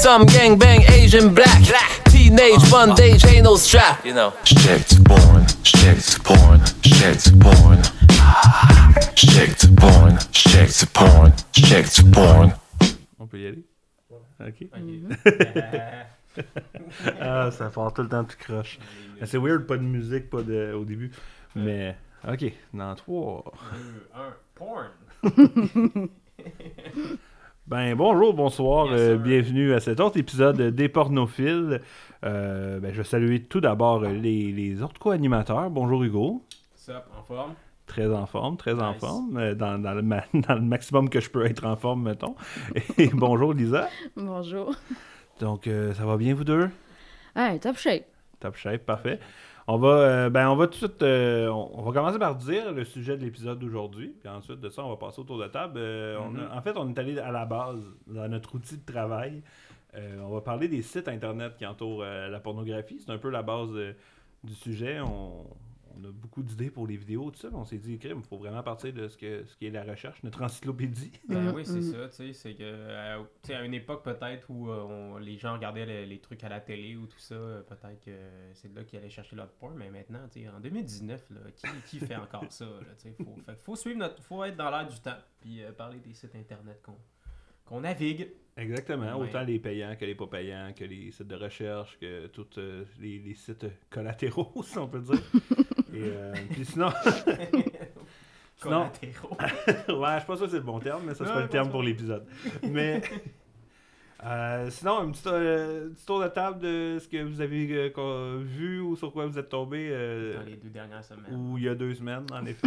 Some gang bang Asian black. Teenage bondage ain't no strap. You know. Checked porn, checked porn, checked porn. Checked porn, checked porn, checked porn. On peut y aller? Ok. ah, ça part tout le temps tout croche. Mais C'est weird, pas de musique, pas de au début. Mais, ok, dans 3. un porn. Ben, bonjour, bonsoir, Yes, euh, bienvenue à cet autre épisode des pornophiles. Euh, ben, je vais saluer tout d'abord les, les autres co-animateurs. Bonjour Hugo, Ça, en forme? très en forme, très en forme, euh, dans, dans le ma- dans le maximum que je peux être en forme, mettons. Et bonjour Lisa. Bonjour. Donc, euh, ça va bien vous deux? Hey, top shape. Top shape, parfait. On va, euh, ben, on va tout de suite, euh, on, va commencer par dire le sujet de l'épisode d'aujourd'hui, puis ensuite de ça, on va passer autour de table. Euh, on a- en fait, on est allé à la base dans notre outil de travail. Euh, on va parler des sites internet qui entourent la pornographie. C'est un peu la base du sujet. On, on a beaucoup d'idées pour les vidéos, tout ça. mais On s'est dit, crime, il faut vraiment partir de ce, que, ce qui est la recherche, notre encyclopédie. Ben Mhm, oui, c'est ça, tu sais, c'est que, euh, tu sais, à une époque peut-être où euh, on- les gens regardaient les, les trucs à la télé ou tout ça, euh, peut-être que c'est là qu'ils allaient chercher leur porn, mais maintenant, tu sais, en 2019, là, qui, qui fait encore ça, là, tu sais, faut, fait faut suivre notre, faut être dans l'air du temps, puis euh, parler des sites internet qu'on qu'on navigue. Exactement. Ouais. Autant les payants que les pas payants, que les sites de recherche, que tous euh, les, les sites collatéraux, si on peut dire. Et euh, puis sinon, Sinon- ouais, je sûr que c'est le bon terme, mais ça sera le terme pense pour l'épisode. Mais euh, sinon, un petit, euh, petit tour de table de ce que vous avez euh, vu ou sur quoi vous êtes tombé dans les deux dernières semaines. ou il y a deux semaines, en effet.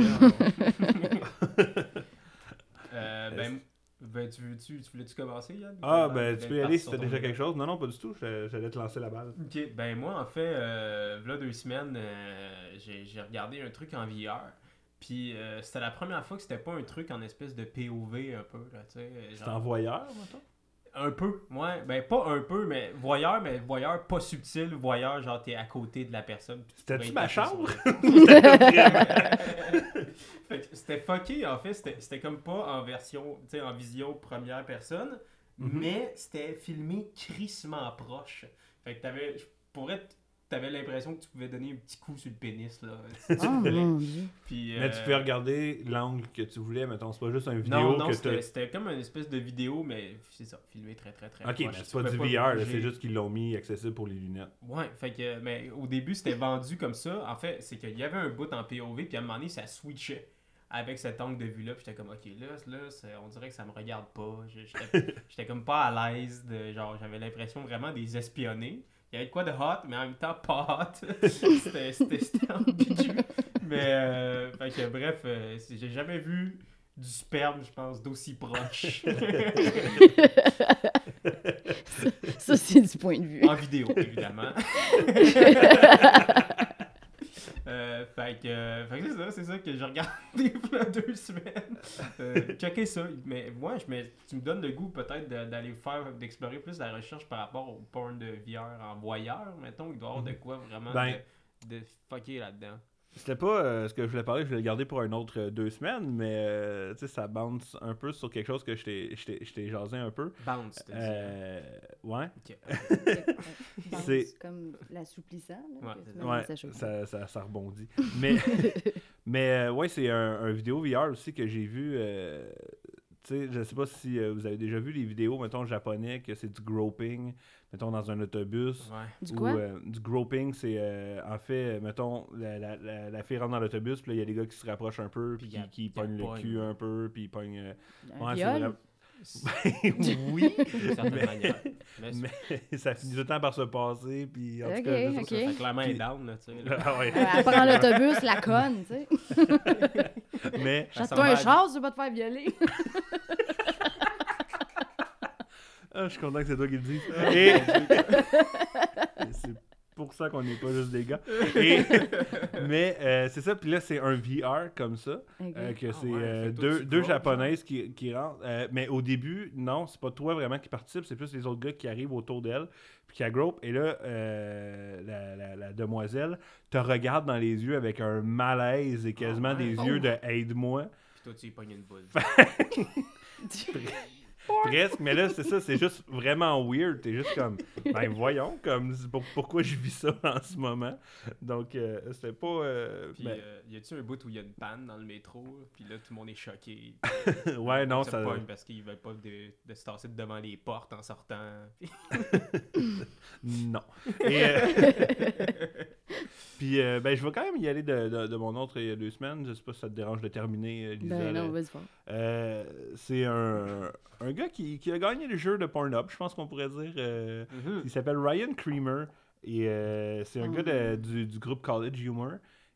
Ben, ben, tu, veux- tu, tu voulais-tu commencer, Yann? ah, ben tu peux y aller si t'as déjà quelque chose. Non, non, pas du tout. J'allais te lancer la balle. Ok, ben moi en fait, euh, v'là deux semaines, euh, j'ai j'ai regardé un truc en VR. Puis euh, c'était la première fois que c'était pas un truc en espèce de POV un peu, là, tu sais. C'est genre- en voyeur, maintenant? Un peu, ouais. Ben pas un peu, mais voyeur, mais voyeur pas subtil, voyeur, genre t'es à côté de la personne. C'était-tu ma chambre? c'était fucké en fait, c'était c'était comme pas en version, tu sais, en vision première personne, Mhm. mais c'était filmé crissement proche. Fait que t'avais, je pourrais, t'avais l'impression que tu pouvais donner un petit coup sur le pénis là. si tu voulais. mon dieu. Puis, Mais euh, tu peux regarder l'angle que tu voulais, mettons. C'est pas juste une vidéo Non, non, que c'était t'as. c'était comme une espèce de vidéo, mais c'est ça, filmé très très très Ok, proche. mais c'est pas pouvais du VR, c'est juste qu'ils l'ont mis accessible pour les lunettes. Ouais, fait que, mais au début, c'était vendu comme ça. En fait, c'est qu'il y avait un bout en POV, puis à un moment donné, ça switchait avec cet angle de vue-là. Puis j'étais comme, ok, là, là c'est- on dirait que ça me regarde pas. J'étais j'étais comme pas à l'aise. de Genre, j'avais l'impression vraiment des espionner. Il y avait de quoi de hot, mais en même temps pas hot. C'était ambigu. Mais, euh, fait que, bref, euh, j'ai jamais vu du sperme, je pense, d'aussi proche. Ça, c'est du point de vue. En vidéo, évidemment. Euh, fait que, euh, que c'est ça, c'est ça que j'ai regardé il y a deux semaines. Euh, checker ça. Mais moi, je me, tu me donnes le goût peut-être d'aller faire, d'explorer plus la recherche par rapport au porn de VR en voyeur, mettons. Il doit y avoir de quoi vraiment Ben- de, de fucker là-dedans. C'était pas euh, ce que je voulais parler, je voulais le garder pour un autre euh, deux semaines, mais euh, tu sais, ça bounce un peu sur quelque chose que je t'ai- je t'ai je t'ai jasé un peu. Bounce, t'as dit. Euh, ouais. C'est- comme l'assouplissant. Ouais, ça. ça, ça, ça rebondit. Mais, mais euh, ouais, c'est un, un vidéo VR aussi que j'ai vu. euh, tu sais, je sais pas si euh, vous avez déjà vu les vidéos, mettons, japonais, que c'est du groping, mettons, dans un autobus. Ouais. Du Ou, quoi? euh, du groping, c'est euh, en fait, euh, mettons, la, la, la, la fille rentre dans l'autobus, puis là, il y a des gars qui se rapprochent un peu, puis Puis qui, pognent le cul un peu, puis ils pognent. euh, Un ouais, c'est viol? vraiment- oui, Mais- ça finit tout le temps par se passer, puis en tout Ok, cas, je sais ok. pas, ça fait clairement Puis- down, là, tu sais. là. Ah ouais. Elle prend l'autobus, la conne, tu sais. mais Chante-toi un char, tu veux pas te faire violer. Ah, je suis content que c'est toi qui le dis. Et... c'est pour ça qu'on n'est pas juste des gars. Et- Mais euh, c'est ça, puis là, c'est un VR comme ça, euh, que Ah c'est ouais, euh, deux, deux japonaises qui, qui rentrent. Euh, mais au début, non, c'est pas toi vraiment qui participe, c'est plus les autres gars qui arrivent autour d'elle, puis qui grope. Et là, euh, la, la- la demoiselle te regarde dans les yeux avec un malaise et quasiment Ah ouais. des Oh. yeux de aide-moi. Puis toi, tu y pognes une boule. Presque, mais là, c'est ça, c'est juste vraiment weird. T'es juste comme, ben voyons, comme, pour- pourquoi je vis ça en ce moment? Donc, euh, c'était pas. euh, Puis, ben, euh, y a-tu un bout où il y a une panne dans le métro, puis là, tout le monde est choqué? ouais, non, ça. pogne parce qu'ils veulent pas de, de se tasser devant les portes en sortant. Non. Et, euh, Puis, euh, ben, je vais quand même y aller de, de- de mon autre il y a deux semaines. Je sais pas si ça te dérange de terminer, euh, Lisa. Ben non, vas-y. Euh, c'est un, un gars qui, qui a gagné le jeu de Pornhub, je pense qu'on pourrait dire. euh, Mhm. il s'appelle Ryan Creamer. Et euh, c'est un Oh. gars de- du, du groupe College Humor.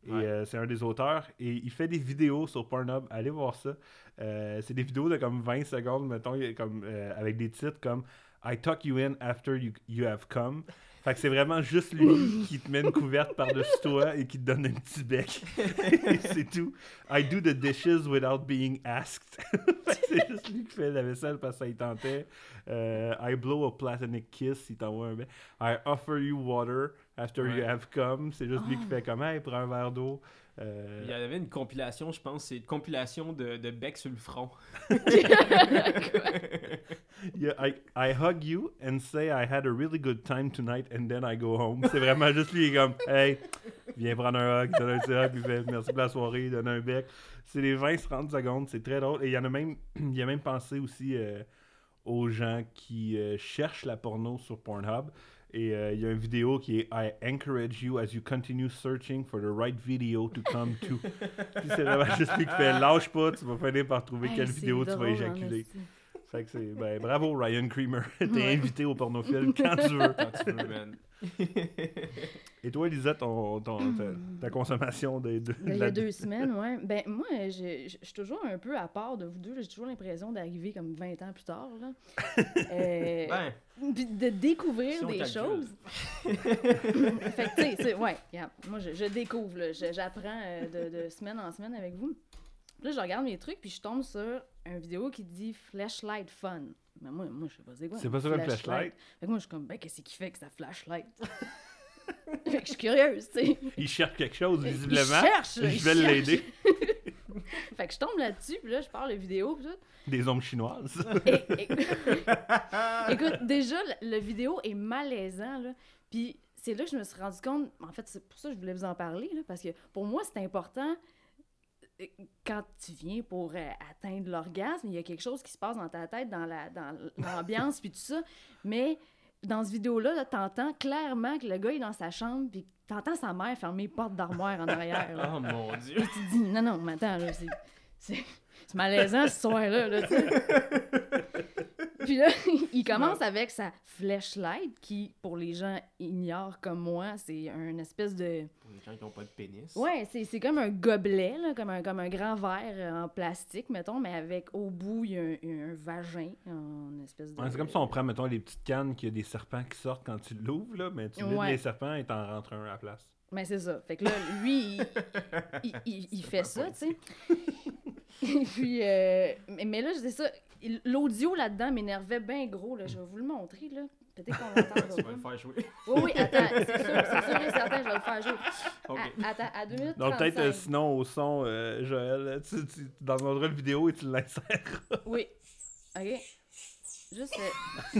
Et Ouais. euh, c'est un des auteurs. Et il fait des vidéos sur Pornhub. Allez voir ça. Euh, c'est des vidéos de comme 20 secondes, mettons, comme, euh, avec des titres comme I tuck you in after you, you have come. Fait que c'est vraiment juste lui qui te met une couverte par-dessus toi et qui te donne un petit bec. C'est tout. I do the dishes without being asked. C'est juste lui qui fait la vaisselle parce que ça y tentait. Euh, I blow a platonic kiss, il t'envoie un bec. I offer you water after you have come. C'est juste lui qui fait comme, hey, prends un verre d'eau. Euh, Il y avait une compilation, je pense, c'est une compilation de, de becs sur le front. Yeah, I, I hug you and say I had a really good time tonight and then I go home. C'est vraiment juste lui, il est comme, hey, viens prendre un hug, donne un petit hug, puis il fait merci pour la soirée, donne un bec. C'est les 20-30 secondes, c'est très drôle. Et il y en a même, il a même pensé aussi euh, aux gens qui euh, cherchent la porno sur Pornhub. Et euh, il y a une vidéo qui est I encourage you as you continue searching for the right video to come to. Puis c'est vraiment juste lui qui fait lâche pas, tu vas finir par trouver Hey, quelle vidéo tu vas en éjaculer. Fait que c'est. Ben, bravo, Ryan Creamer. T'es Ouais. invité au pornofilm quand tu veux. Quand tu veux, man. Et toi, Lisa, ton, ton- ta, ta consommation des deux. Ben, Il y a deux semaines, ouais. Ben, moi, je suis toujours un peu à part de vous deux. J'ai toujours l'impression d'arriver comme 20 ans plus tard. Là. Euh, Ben, puis de découvrir Si des choses. fait que, tu sais, ouais, moi, je, je découvre, là. Je- j'apprends euh, de, de semaine en semaine avec vous. Puis là, je regarde mes trucs, puis je tombe sur une vidéo qui dit Flashlight Fun. Mais moi, moi je sais pas c'est quoi. C'est pas ça un flashlight? Fait que moi, je suis comme, ben, qu'est-ce qui fait que ça flashlight? fait que je suis curieuse, tu sais. Il cherche quelque chose, Il visiblement. cherche, Je il vais l'aider. Fait que je tombe là-dessus, puis là, je parle de vidéo, puis tout. Des ombres chinoises. Et- et- Écoute, déjà, le vidéo est malaisant, là. Puis c'est là que je me suis rendu compte. En fait, c'est pour ça que je voulais vous en parler, là, parce que pour moi, c'est important. Quand tu viens pour euh, atteindre l'orgasme, il y a quelque chose qui se passe dans ta tête, dans la dans l'ambiance, puis tout ça. Mais dans cette vidéo-là, -là, t'entends clairement que le gars est dans sa chambre, puis t'entends sa mère fermer les portes d'armoire en arrière. là. oh mon dieu. Puis tu te dis, non, non, mais attends, c'est, malaisant ce soir-là, là. Puis là, il commence avec sa flashlight, qui, pour les gens ignorent comme moi, c'est un espèce de... Pour les gens qui n'ont pas de pénis. Ouais, c'est, c'est comme un gobelet, là, comme, un, comme un grand verre en plastique, mettons, mais avec, au bout, il y a un, vagin, en espèce de... Ouais, c'est comme si on prend, mettons, les petites cannes qu'il y a des serpents qui sortent quand tu l'ouvres, là, mais tu Ouais. les serpents et t'en rentres un à la place. Mais c'est ça. Fait que là, lui, il, il, il- il fait ça, tu sais. Et puis, euh, mais, mais là, c'est ça. L'audio là-dedans m'énervait bien gros. Là. Je vais vous le montrer, là. Peut-être qu'on l'entend. Tu vas le faire jouer. Oui, oui, attends. C'est sûr, c'est sûr et certain, je vais le faire jouer. À- attends, à 2 minutes Donc, peut-être, euh, 35. sinon, au son, euh, Joël, tu, tu, dans notre vidéo et tu l'insères. Oui. OK. Juste... euh,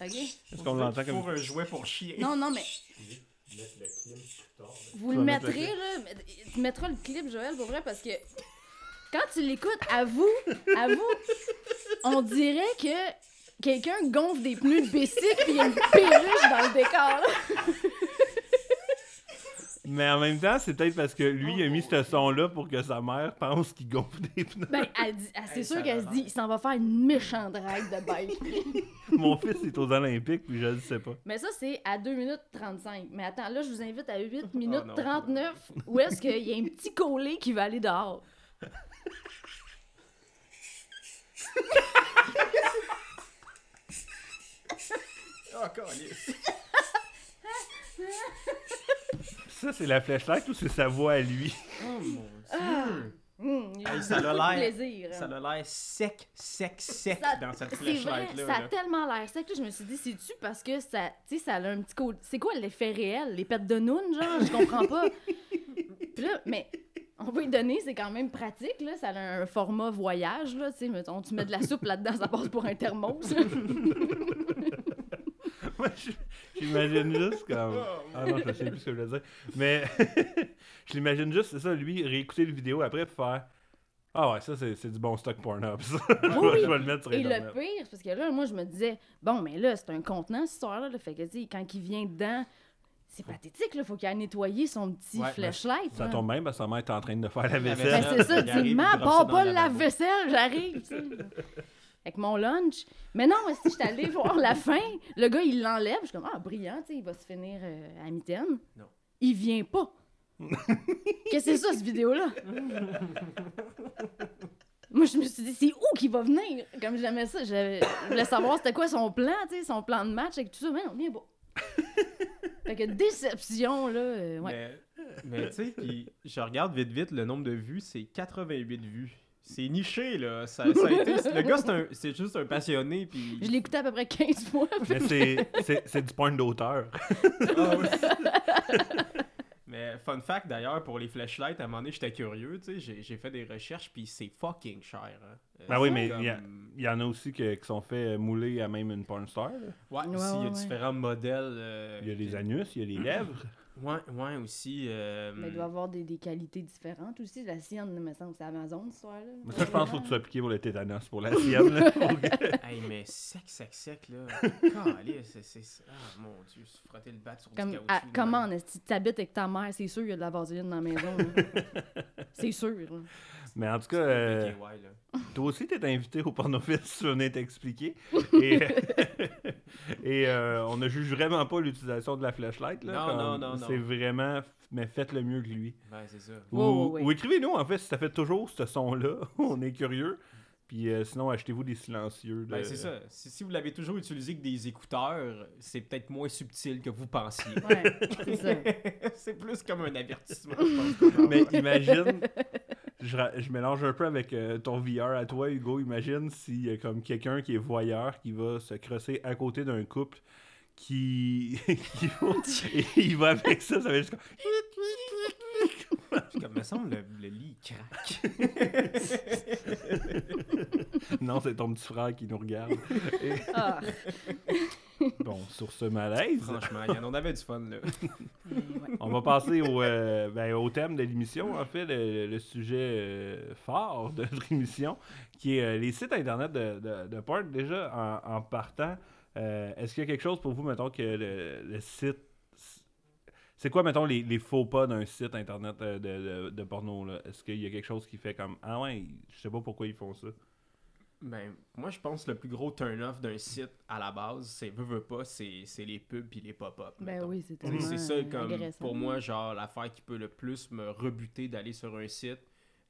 OK. Est-ce qu'on l'entend comme. Pour un jouet pour chier. Non, non, mais... Vous le mettrez, là. Tu mettras le clip, Joël, pour vrai, parce que quand tu l'écoutes, à vous, à vous, on dirait que quelqu'un gonfle des pneus de bicycle puis il y a une perruche dans le décor. là. Mais en même temps, c'est peut-être parce que lui, il a mis ce son-là pour que sa mère pense qu'il gonfle des pneus. Ben, elle dit- elle- c'est Hey, sûr qu'elle se dit, il s'en va faire une méchante ride de bike. Mon fils est aux Olympiques, puis je le sais pas. Mais ça, c'est à 2 minutes 35. Mais attends, là, je vous invite à 8 minutes non. 39, où est-ce qu'il y a un petit collet qui va aller dehors? Oh. Ça, c'est la flashlight ou c'est sa voix à lui? Oh mon Ah. dieu. Il y a Hey, eu ça a l'air- plaisir. Ça a l'air sec, sec, sec Ça- dans cette C'est vrai, flashlight-là. ça a là. tellement l'air sec. là, je me suis dit, c'est-tu parce que ça, tu sais, ça a un petit côté. C'est quoi l'effet réel? Les pets de noun, genre? Je comprends pas. Puis là, mais On va y donner, c'est quand même pratique, là. Ça a un format voyage, là. Tu sais, mettons, tu mets de la soupe là-dedans, ça passe pour un thermos. Moi, je- j'imagine juste comme. Ah non, je sais plus ce que je voulais dire. Mais je l'imagine juste, c'est ça, lui, réécouter le vidéo après pour faire. Ah ouais, ça, c'est c'est du bon stock Pornhub, ça. je, vais, Oui. je vais le mettre sur Et le Internet. pire, parce que là, moi, je me disais, bon, mais là, c'est un contenant, cette histoire-là. là. Fait que, tu sais, quand il vient dedans, c'est pathétique, là. Faut qu'il aille nettoyer son petit Ouais, flashlight. Ça là. tombe bien, parce que sa mère est en train de faire la La vaisselle. Ben, c'est ça, dis, il ma, drop ça pars pas le le lavabo. lave-vaisselle, j'arrive, tu sais. Avec mon lunch. Mais non, si j'étais allée voir la fin, le gars, il l'enlève. Je suis comme, ah, brillant, tu sais, il va se finir euh, à mitaine. Non. Il vient pas. Qu'est-ce que c'est ça, cette vidéo-là? Moi, je me suis dit, c'est où qu'il va venir? Comme j'aimais ça, je, je voulais savoir c'était quoi son plan, tu sais, son plan de match avec tout ça. Mais non, il vient pas. fait que déception, là, euh, ouais. Mais, mais tu sais, puis je regarde vite vite, le nombre de vues, c'est 88 vues. C'est niché, là. Ça, ça a été, le gars, c'est un- c'est juste un passionné, puis... Je l'ai écouté à peu près 15 fois. Mais c'est- c'est c'est du point d'auteur. Ah oui. Mais fun fact d'ailleurs, pour les flashlights, à un moment donné, j'étais curieux, tu sais, j'ai- j'ai fait des recherches, puis c'est fucking cher. hein. Euh, Ah oui, mais comme- il y en a aussi que- qui sont faits mouler à même une porn star. là. Ouais, Ouais, aussi, il y a ouais, différents modèles. euh, Il y a les anus, il y a les lèvres. Ouais, ouais, aussi. euh, Mais il doit avoir des, des qualités différentes aussi. La sienne, il me semble que c'est Amazon, cette histoire-là. Mais ça, je pense qu'il faut que tu sois piqué pour le tétanos pour la sienne. là. Hey, mais sec, sec, sec, là. C'est, c'est, c'est- Ah, mon Dieu, se frotter le bat sur Comme, du caoutchouc. à- de comment, si tu habites avec ta mère, c'est sûr qu'il y a de la vaseline dans la maison. c'est sûr. là. Mais en tout cas, euh, toi aussi, t'es invité au pornofilm si tu venais t'expliquer. Et, et euh, on ne juge vraiment pas l'utilisation de la flashlight. Là, Non, comme non, non, non. C'est vraiment, mais faites le mieux que lui. Ouais, c'est ça. Ou, écrivez-nous, en fait, si ça fait toujours ce son-là. on est curieux. Puis euh, sinon, achetez-vous des silencieux. de- Ben, c'est ça. Si, si vous l'avez toujours utilisé que des écouteurs, c'est peut-être moins subtil que vous pensiez. Ouais, c'est ça. c'est plus comme un avertissement, je pense. Mais imagine, je, je mélange un peu avec euh, ton VR à toi, Hugo. Imagine s'il y a comme quelqu'un qui est voyeur qui va se crosser à côté d'un couple qui. qui va- et il va avec ça, ça va juste comme. Puis comme, me semble, le, le lit il craque. Non, c'est ton petit frère qui nous regarde. Et- Ah, bon, sur ce malaise, Franchement, on avait du fun, là. ouais. on va passer au, euh, ben, au thème de l'émission, en fait, le, le sujet euh, fort de l'émission, qui est euh, les sites internet de, de, de porn. Déjà, en, en partant, euh, est-ce qu'il y a quelque chose pour vous, mettons, que le, le site. C'est quoi, mettons, les, les faux pas d'un site internet euh, de, de, de porno? là? Est-ce qu'il y a quelque chose qui fait comme Ah ouais, je sais pas pourquoi ils font ça? Ben, moi, je pense que le plus gros turn-off d'un site à la base, c'est veux, veux pas, c'est c'est les pubs puis les pop-up. Ben mettons. oui, c'est tellement C'est ça, euh, comme agressant. pour moi, genre, l'affaire qui peut le plus me rebuter d'aller sur un site.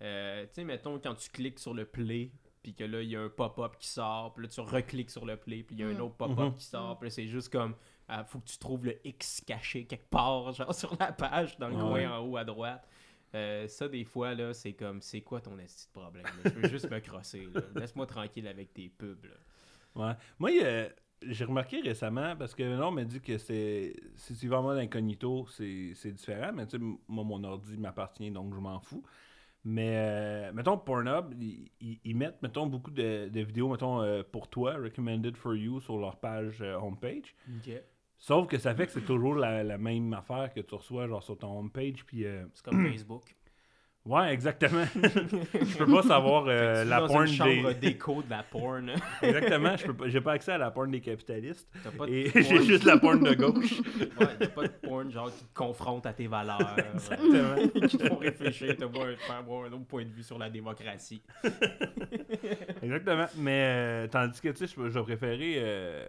Euh, tu sais, mettons, quand tu cliques sur le play, puis que là, il y a un pop-up qui sort, puis là, tu recliques sur le play, puis il y a un Mm. autre pop-up Mhm. qui sort, puis là, c'est juste comme, ah, faut que tu trouves le X caché quelque part, genre, sur la page, dans le Ouais. coin en haut à droite. Euh, ça, des fois, là, c'est comme, c'est quoi ton esti de problème? là? Je veux juste me crosser. Laisse-moi tranquille avec tes pubs, là. Ouais. Moi, j'ai remarqué récemment, parce que non, on m'a dit que c'est si tu vas en mode incognito, c'est c'est différent, mais tu sais, moi, mon ordi m'appartient, donc je m'en fous. Mais, euh, mettons, Pornhub, ils, mettent, mettons, beaucoup de, de vidéos, mettons, euh, pour toi, recommended for you, sur leur page homepage. Ok. Sauf que ça fait que c'est toujours la, la même affaire que tu reçois, genre, sur ton homepage, puis... euh, C'est comme Facebook. Ouais, exactement. je peux pas savoir euh, la dans porn une chambre des... de la porn. Exactement, je peux pas- j'ai pas accès à la porn des capitalistes. T'as pas de Et porn. j'ai juste la porn de gauche. Ouais, a pas de porn genre qui te confronte à tes valeurs. Exactement. euh, qui te font réfléchir, te voir faire avoir un autre point de vue sur la démocratie. Exactement. Mais euh, tandis que, tu sais, je je euh,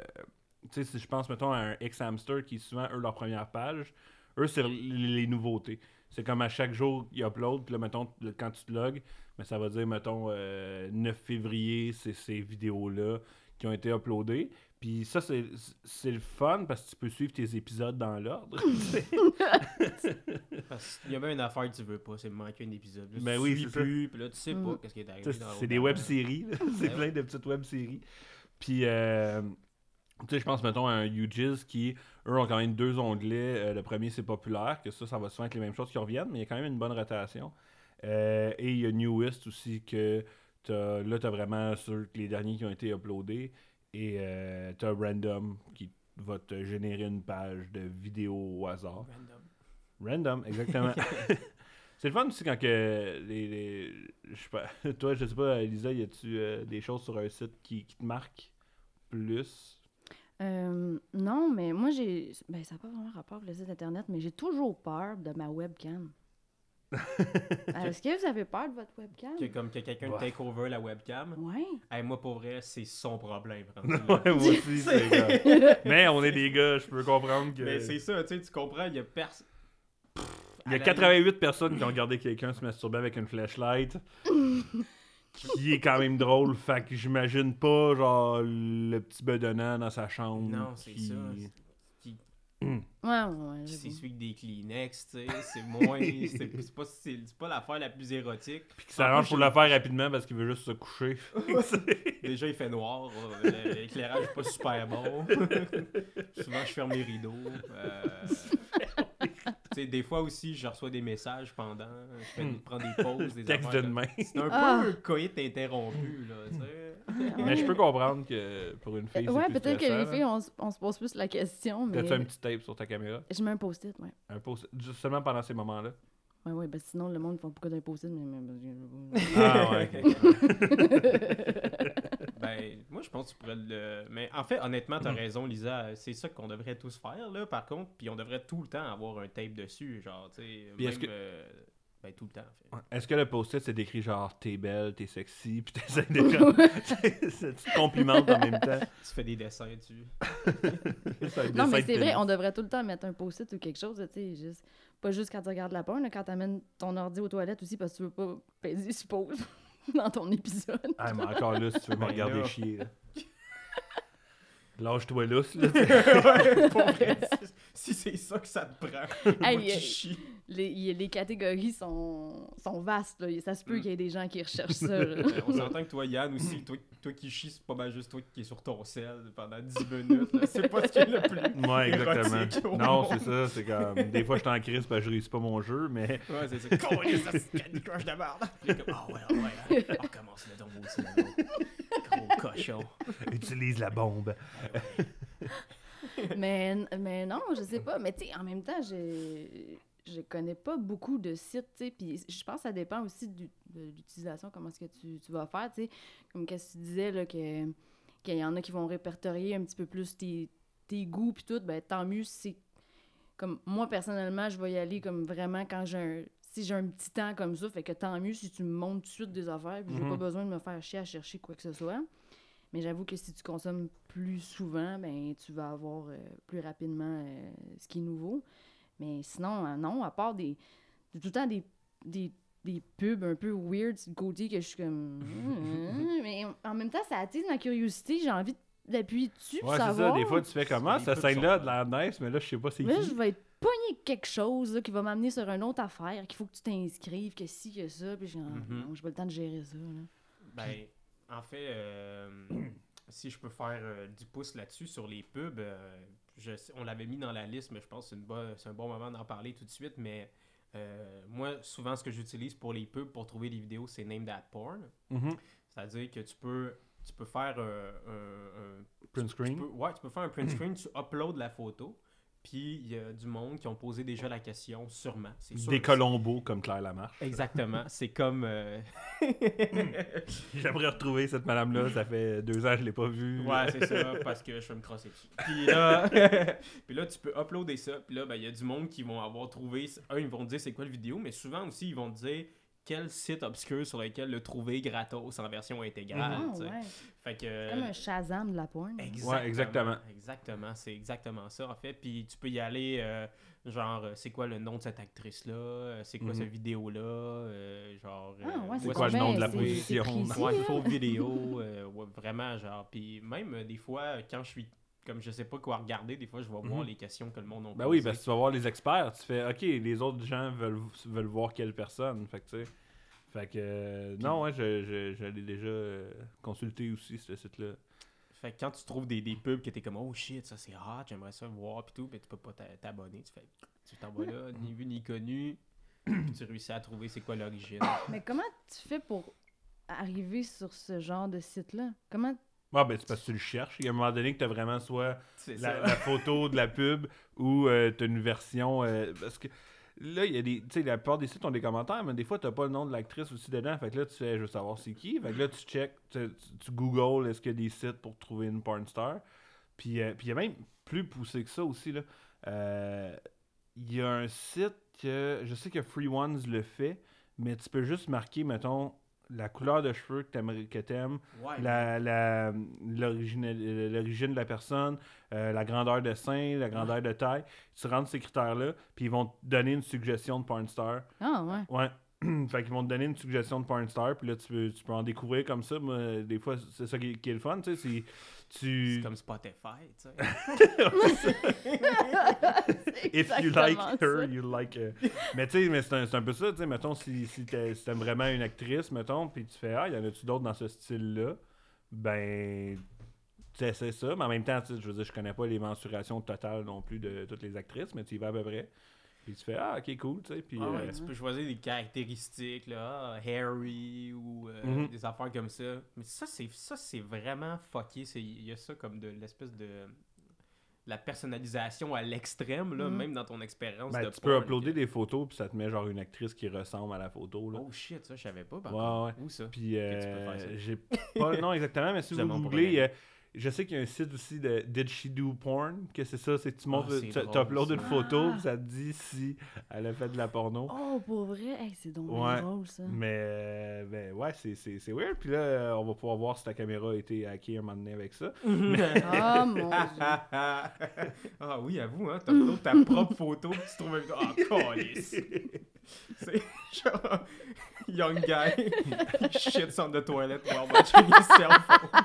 tu sais, si je pense, mettons, à un X-Hamster qui est souvent, eux, leur première page, eux, c'est les, les nouveautés. C'est comme à chaque jour, ils uploadent, puis là, mettons, le- quand tu te logs, mais ça va dire, mettons, euh, 9 février, c'est ces vidéos-là qui ont été uploadées. Puis ça, c'est c'est le fun parce que tu peux suivre tes épisodes dans l'ordre. Parce qu'il y avait une affaire que tu veux pas, c'est manquer un épisode. Là, Ben tu oui, suis c'est plus, puis là, tu sais pas Mm. qu'est-ce qui est arrivé C'est des web-séries. c'est Ben plein de petites web-séries. Puis, euh, tu sais, je pense, mettons, à un UGIS qui, eux, ont quand même deux onglets. Euh, le premier, c'est populaire, que ça, ça va souvent être les mêmes choses qui reviennent, mais il y a quand même une bonne rotation. Euh, et il y a Newest aussi que t'as- là, tu as vraiment sur les derniers qui ont été uploadés. Et euh, tu as Random qui va te générer une page de vidéo au hasard. Random. Random, exactement. C'est le fun aussi quand que les, les- je sais pas, toi je sais pas Elisa, y a-tu euh, des choses sur un site qui, qui te marquent plus? Euh, non, mais moi, j'ai. Ben, ça n'a pas vraiment rapport avec le site Internet, mais j'ai toujours peur de ma webcam. Euh, Est-ce que vous avez peur de votre webcam? Que comme que quelqu'un Ouais. take over la webcam? Ouais. Hey, moi, pour vrai, c'est son problème. rendu là. Ouais, moi aussi, c'est Mais on est des gars, je peux comprendre que Mais c'est ça, tu sais, tu comprends, il y a personne. il y a 88 personnes qui ont regardé quelqu'un se masturber avec une flashlight. Qui est quand même drôle, fait que j'imagine pas genre le petit bedonnant dans sa chambre. Non, c'est qui- ça. Qui, Ouais, ouais, ouais. qui s'essuie avec des Kleenex, tu sais, c'est moins. C'est c'est pas, c'est c'est pas l'affaire la plus érotique. Puis qui s'arrange pour le faire rapidement parce qu'il veut juste se coucher. Déjà, il fait noir, euh, l'éclairage est pas super bon. Souvent, je ferme les rideaux. euh, sais, des fois aussi, je reçois des messages pendant, je fais des, prends des pauses, des Texte de comme- main. C'est un Ah. peu un coït interrompu, là, tu sais. Mais je peux comprendre que pour une fille, c'est Ouais, plus peut-être que les filles, on, s- on se pose plus la question, mais. T'as-tu un petit tape sur ta caméra? Je mets un post-it, ouais. Un post juste seulement pendant ces moments-là? Ouais, ouais, ben sinon, le monde ne font pourquoi d'un post-it, mais. mais- Ah ouais, Ben, moi, je pense que tu pourrais le. Mais en fait, honnêtement, Mm. t'as raison, Lisa. C'est ça qu'on devrait tous faire, là, par contre. Puis on devrait tout le temps avoir un tape dessus, genre, tu sais. Puis même, est-ce que- euh, Ben, tout le temps, en fait. Est-ce que le post-it c'est décrit genre t'es belle, t'es sexy, puis t'essaies de tu te complimentes en même temps? Tu fais des dessins dessus. C'est un Non, dessin mais c'est vrai, on devrait tout le temps mettre un post-it ou quelque chose, tu sais, juste... Pas juste quand tu regardes la porn, là, quand tu amènes ton ordi aux toilettes aussi parce que tu veux pas peser sur pause dans ton épisode. Ah, mais encore là, si tu veux me Ben regarder chier. là. Lâche-toi lousse, là. ouais, pour vrai, si- c'est ça que ça te prend, Hey, moi qui euh, chie. Les, y- les catégories sont, sont vastes, là. Ça se peut Mm. qu'il y ait des gens qui recherchent ça. Ben, On s'entend que toi, Yann, aussi, toi, toi qui chies, c'est pas mal juste toi qui es sur ton sel pendant 10 minutes. C'est pas ce qui est le plus. Ouais, exactement. Non, c'est ça, c'est comme. Des fois, je suis en crise parce que je réussis pas mon jeu, mais. Ouais, c'est ça. Colis, ça, c'est Candy Crush de merde. Ah ouais, ouais, on recommence le tombeau aussi, là, Gros cochon. Utilise la bombe. mais, mais non, je sais pas. Mais tu sais, en même temps, je, je connais pas beaucoup de sites, tu sais. Puis je pense que ça dépend aussi du- de l'utilisation, comment est-ce que tu, tu vas faire, tu sais. Comme qu'est-ce que tu disais, là, que qu'il y en a qui vont répertorier un petit peu plus tes, tes goûts puis tout, ben tant mieux si c'est comme moi personnellement, je vais y aller comme vraiment quand j'ai un si j'ai un petit temps comme ça, fait que tant mieux si tu me montres tout de suite des affaires, puis j'ai Mhm. pas besoin de me faire chier à chercher quoi que ce soit. Mais j'avoue que si tu consommes plus souvent, ben tu vas avoir euh, plus rapidement euh, ce qui est nouveau. Mais sinon, euh, non, à part des. tout le temps des, des, des pubs un peu weird côté que je suis comme. Hmm, mais en même temps, ça attise ma curiosité. J'ai envie d'appuyer dessus pour Ouais, c'est ça. savoir. Des fois, tu fais comment? Cette scène-là de l'air nice, mais là, je sais pas c'est Là, qui. je vais être pogné quelque chose là, qui va m'amener sur une autre affaire, qu'il faut que tu t'inscrives, que si, que ça. Puis j'ai Mhm. non, j'ai pas le temps de gérer ça. Là. Ben, en fait, euh, si je peux faire euh, du pouce là-dessus sur les pubs, euh, je on l'avait mis dans la liste, mais je pense que c'est une bo- c'est un bon moment d'en parler tout de suite. Mais euh, moi, souvent, ce que j'utilise pour les pubs, pour trouver des vidéos, c'est Name That Porn. Mhm. C'est-à-dire que tu peux, tu peux faire euh, un, un- Print tu screen? peux- ouais, tu peux faire un print screen, tu uploads la photo, puis il y a du monde qui ont posé déjà la question, sûrement. Sûr. Des Colombos comme Claire Lamarche. Exactement. C'est comme. euh, J'aimerais retrouver cette madame-là. Ça fait deux ans que je l'ai pas vue. Ouais, c'est ça, parce que je vais me crosser dessus. Puis là, puis là, tu peux uploader ça. Puis là, ben, il y a du monde qui vont avoir trouvé. Un, ils vont te dire c'est quoi le vidéo, mais souvent aussi, ils vont te dire quel site obscur sur lequel le trouver gratos en version intégrale. Ah, ouais. Fait que. Comme un Shazam de la porn. Exactement. Ouais, exactement. Exactement, c'est exactement ça en fait. Puis tu peux y aller, euh, genre, euh, c'est quoi le nom de cette actrice-là, Euh, c'est quoi Mhm. cette vidéo-là, euh, genre. Ah, ouais, c'est quoi le nom de la position? Ouais, faux vidéo, euh, ouais, vraiment, genre. Puis même, euh, des fois, quand je suis. Comme je sais pas quoi regarder, des fois, je vais voir Mhm. les questions que le monde a Ben oui, parce que tu vas voir les experts. Tu fais, OK, les autres gens veulent, veulent voir quelle personne. Fait que, tu sais. Fait que, euh, non, ouais, je, je, je l'ai déjà euh, consulté aussi, ce site-là. Fait que quand tu trouves des, des pubs que t'es comme oh shit ça c'est hot j'aimerais ça voir pis tout mais tu peux pas t'a- t'abonner tu fais tu t'en vas là ni vu ni connu puis tu réussis à trouver c'est quoi l'origine. Mais comment tu fais pour arriver sur ce genre de site-là? Comment... Ah, ben, c'est parce que tu le cherches. Il y a un moment donné que tu as vraiment soit la, photo de la pub ou euh, tu as une version. euh, parce que là, il y a des. Tu sais, la plupart des sites ont des commentaires, mais des fois, tu pas le nom de l'actrice aussi dedans. Fait que là, tu fais, je veux savoir c'est qui. Fait que là, tu check, tu, tu- googles est-ce qu'il y a des sites pour trouver une porn star? Puis euh, puis il y a même plus poussé que ça aussi. là. Euh, Il y a un site que. Je sais que Free Ones le fait, mais tu peux juste marquer, mettons, la couleur de cheveux que t'aimes, Ouais. la, la- l'origine, l'origine de la personne, euh, la grandeur de sein, la grandeur de taille. Tu rentres ces critères-là, puis ils vont te donner une suggestion de porn star. Ah, ouais. Ouais. fait qu'ils vont te donner une suggestion de porn star, puis là, tu peux, tu peux en découvrir comme ça. Moi, des fois, c'est ça qui, qui est le fun, tu sais. c'est- Tu... C'est comme Spotify, tu sais. If you like her, ça. you like her. mais tu sais, mais c'est un, c'est un peu ça, tu sais, mettons, si, si t'aimes vraiment une actrice, mettons, puis tu fais, ah, y en a-tu d'autres dans ce style-là? Ben, tu essaies ça, mais en même temps, tu sais, je veux dire, je connais pas les mensurations totales non plus de toutes les actrices, mais tu y vas à peu près. Puis tu fais, ah, ok, cool, tu sais, puis... Ah ouais, euh, tu peux choisir des caractéristiques, là, ah, Harry ou euh, Mhm. des affaires comme ça. Mais ça, c'est ça c'est vraiment fucké. Il y a ça comme de l'espèce de. La personnalisation à l'extrême, là, Mhm. même dans ton expérience. ben, tu peux uploader que- des photos, puis ça te met genre une actrice qui ressemble à la photo, là. Oh shit, ça, je savais pas. Par Ouais, ouais. Où ça? Puis euh, j'ai pas le nom exactement, mais si vous googlez, je sais qu'il y a un site aussi de Did She Do Porn, que c'est ça, c'est que tu montres, c'est tu drôle, uploades une ça. photo, Ah. ça te dit si elle a fait de la porno. Oh, pour vrai? Hey, c'est donc Ouais. drôle, ça. Mais euh, ben ouais, c'est, c'est, c'est weird. Puis là, euh, on va pouvoir voir si ta caméra a été hackée un moment donné avec ça. Ah, mon Dieu. ah oui, avoue, hein, t'uploades ta propre photo puis tu trouves un Ah, calice. C'est genre young guy shits on the toilet while watching his cell phone.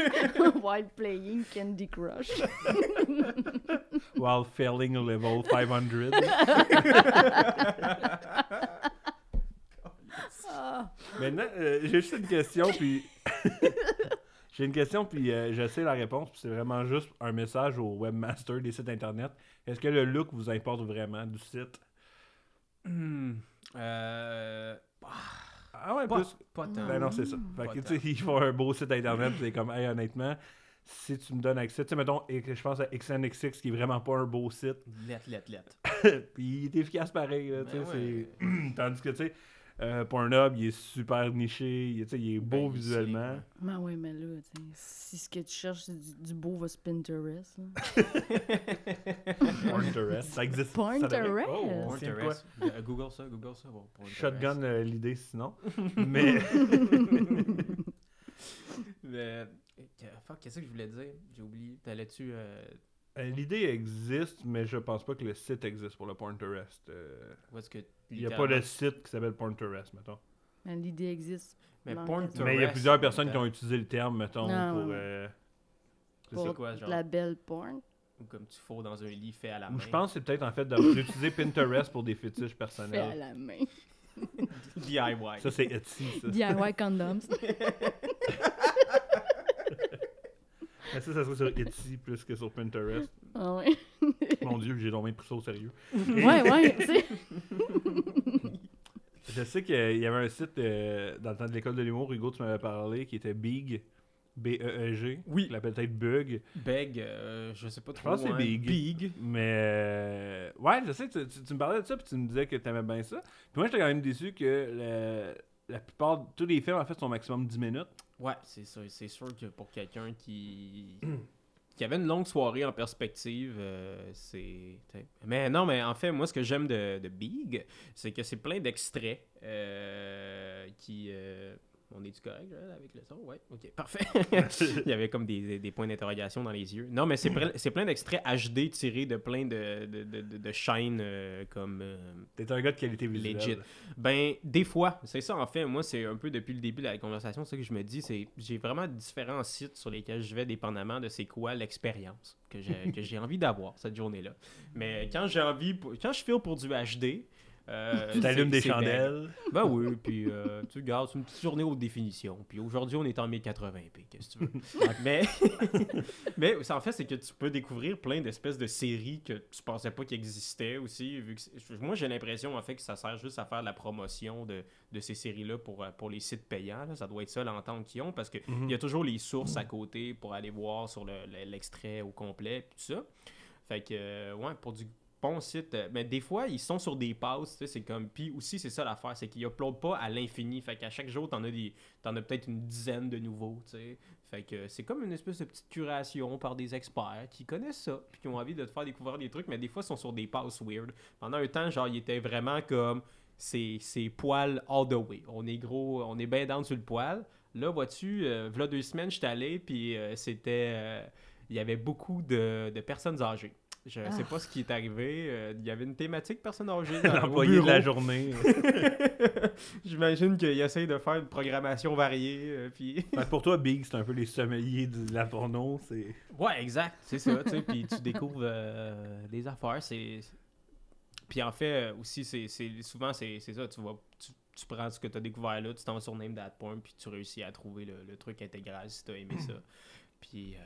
While playing Candy Crush. While failing level 500. Ah. Maintenant, euh, j'ai juste une question, puis. j'ai une question, puis euh, je sais la réponse, puis c'est vraiment juste un message au webmaster des sites internet. Est-ce que le look vous importe vraiment du site? Hmm, euh, Ah ouais, pas, plus. pas tant. Ben non, c'est ça. Fait que, tu sais, ils font un beau site internet, puis c'est comme, hey, honnêtement, si tu me donnes accès, tu sais, mettons, je pense à XNXX, qui est vraiment pas un beau site, Let, let, let. puis il est efficace pareil, là, tu sais, Ben ouais. Tandis que, tu sais, euh, Pornhub, il est super niché, il, est- tu sais, il est beau Ben, visuellement. Ben oui, mais là, si ce que tu cherches, c'est du, du beau, va sur Pinterest. là. Pinterest, ça existe. Pinterest? Oh? Pinterest. Euh, Google ça, Google ça. Bon, Pinterest. Shotgun euh, l'idée sinon. Mais Mais, euh, fuck, qu'est-ce que je voulais dire? J'ai oublié. T'allais-tu. Euh, l'idée existe, mais je pense pas que le site existe pour le Pinterest. Euh. Il y a pas de site qui s'appelle Pinterest, mettons. L'idée existe. Mais il y a plusieurs personnes qui ont utilisé le terme, mettons, Ah, pour. euh, Pour quoi, genre? la belle porn? Ou comme tu fous dans un lit fait à la Ou main. je pense que c'est peut-être en fait d'utiliser Pinterest pour des fétiches Fait à personnels. la main. DIY. Ça, c'est Etsy, ça. DIY condoms. Mais ça, ça serait sur Etsy plus que sur Pinterest. Ah ouais. Mon Dieu, j'ai donc bien pris ça au sérieux. ouais, ouais, tu sais. Je sais qu'il y avait un site euh, dans le temps de l'école de l'humour, Hugo, tu m'avais parlé, qui était Big. B-E-E-G. Oui. Il l'appelle peut-être Bug. Beg, euh, je sais pas trop. pense que c'est. Big. Big. Mais. euh, ouais, je sais, tu, tu- tu me parlais de ça, puis tu me disais que t'aimais bien ça. Puis moi, j'étais quand même déçu que le- la plupart. Tous les films, en fait, sont maximum 10 minutes. Ouais, c'est ça. C'est sûr que pour quelqu'un qui. qui avait une longue soirée en perspective, euh, c'est. Mais non, mais en fait, moi, ce que j'aime de, de Big, c'est que c'est plein d'extraits euh, qui. euh, On est-tu correct là, avec le son? Ouais, ok, parfait. Il y avait comme des, des points d'interrogation dans les yeux. Non, mais c'est plein, c'est plein d'extraits HD tirés de plein de, de, de, de- chaînes euh, comme. euh, T'es un gars de qualité visuelle. Legit. Ben, des fois, c'est ça en fait. Moi, c'est un peu depuis le début de la conversation, c'est ça que je me dis. c'est J'ai vraiment différents sites sur lesquels je vais dépendamment de c'est quoi l'expérience que j'ai que j'ai envie d'avoir cette journée-là. Mais quand j'ai envie, pour- quand je file pour du HD, Euh, Tu t'allumes des chandelles. Ben oui, puis euh, tu regardes, c'est une petite journée haute définition. Puis aujourd'hui, on est en 1080p, qu'est-ce que tu veux? mais, mais ça, en fait, c'est que tu peux découvrir plein d'espèces de séries que tu pensais pas qu'ils existaient aussi. Vu que moi, j'ai l'impression, en fait, que ça sert juste à faire la promotion de, de ces séries-là pour, euh, pour les sites payants. là. Ça doit être ça l'entente qu'ils ont, parce qu'il Mhm. y a toujours les sources à côté pour aller voir sur le- le- l'extrait au complet, puis tout ça. Fait que, euh, ouais, pour du bon site. euh, Mais des fois, ils sont sur des passes, c'est comme... Puis aussi, c'est ça l'affaire, c'est qu'ils uploadent pas à l'infini. Fait qu'à chaque jour, t'en as, des... t'en as peut-être une dizaine de nouveaux, tu sais. Fait que c'est comme une espèce de petite curation par des experts qui connaissent ça, puis qui ont envie de te faire découvrir des trucs, mais des fois, ils sont sur des passes weird. Pendant un temps, genre, ils étaient vraiment comme... C'est poil all the way. On est gros, on est bien down sur le poil. Là, vois-tu, euh, v'là deux semaines, je suis allé, puis euh, c'était... euh, il y avait beaucoup de, de personnes âgées. Je sais pas ce qui est arrivé. euh, il y avait une thématique dans, au L'employé de la journée. J'imagine qu'il essaye de faire une programmation variée. euh, puis... Que pour toi, Big, c'est un peu les sommeliers de la porno. C'est... Ouais, exact. C'est ça. Puis tu découvres euh, des affaires. C'est... Puis en fait, euh, aussi, c'est, c'est- souvent, c'est, c'est ça. Tu, vas, tu, tu prends ce que tu as découvert là, tu t'en vas sur Name That puis tu réussis à trouver le, le truc intégral si tu as aimé ça. Puis.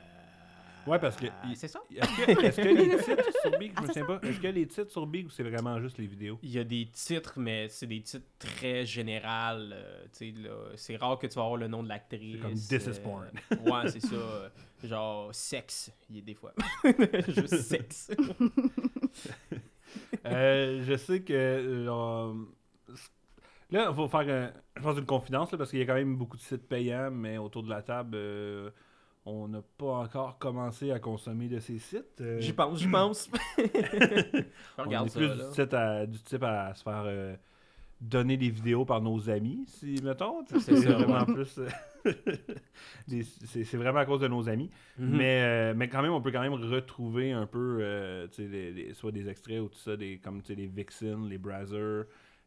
Euh, Ouais, parce que- euh, c'est ça. Est-ce que, est-ce que les titres sur Big, je Ah, me souviens pas, est-ce que les titres sur Big ou c'est vraiment juste les vidéos? Il y a des titres, mais c'est des titres très générales. euh, tu sais, là, c'est rare que tu vas avoir le nom de l'actrice. C'est comme This is euh, porn. ouais, c'est ça. genre, sexe, il y a des fois. Juste sexe. Euh, je sais que. là, il faut faire un- je pense une confidence là, parce qu'il y a quand même beaucoup de sites payants, mais autour de la table, euh, on n'a pas encore commencé à consommer de ces sites. Euh, J'y pense, j'y pense. on Regarde est ça, plus là. du, type à, du type à se faire euh, donner des vidéos par nos amis, si mettons. C'est vraiment plus. euh, c'est vraiment à cause de nos amis. Mhm. Mais, mais quand même, on peut quand même retrouver un peu, les- les- soit des extraits ou tout ça, des, comme les Vixen, les Brazzer,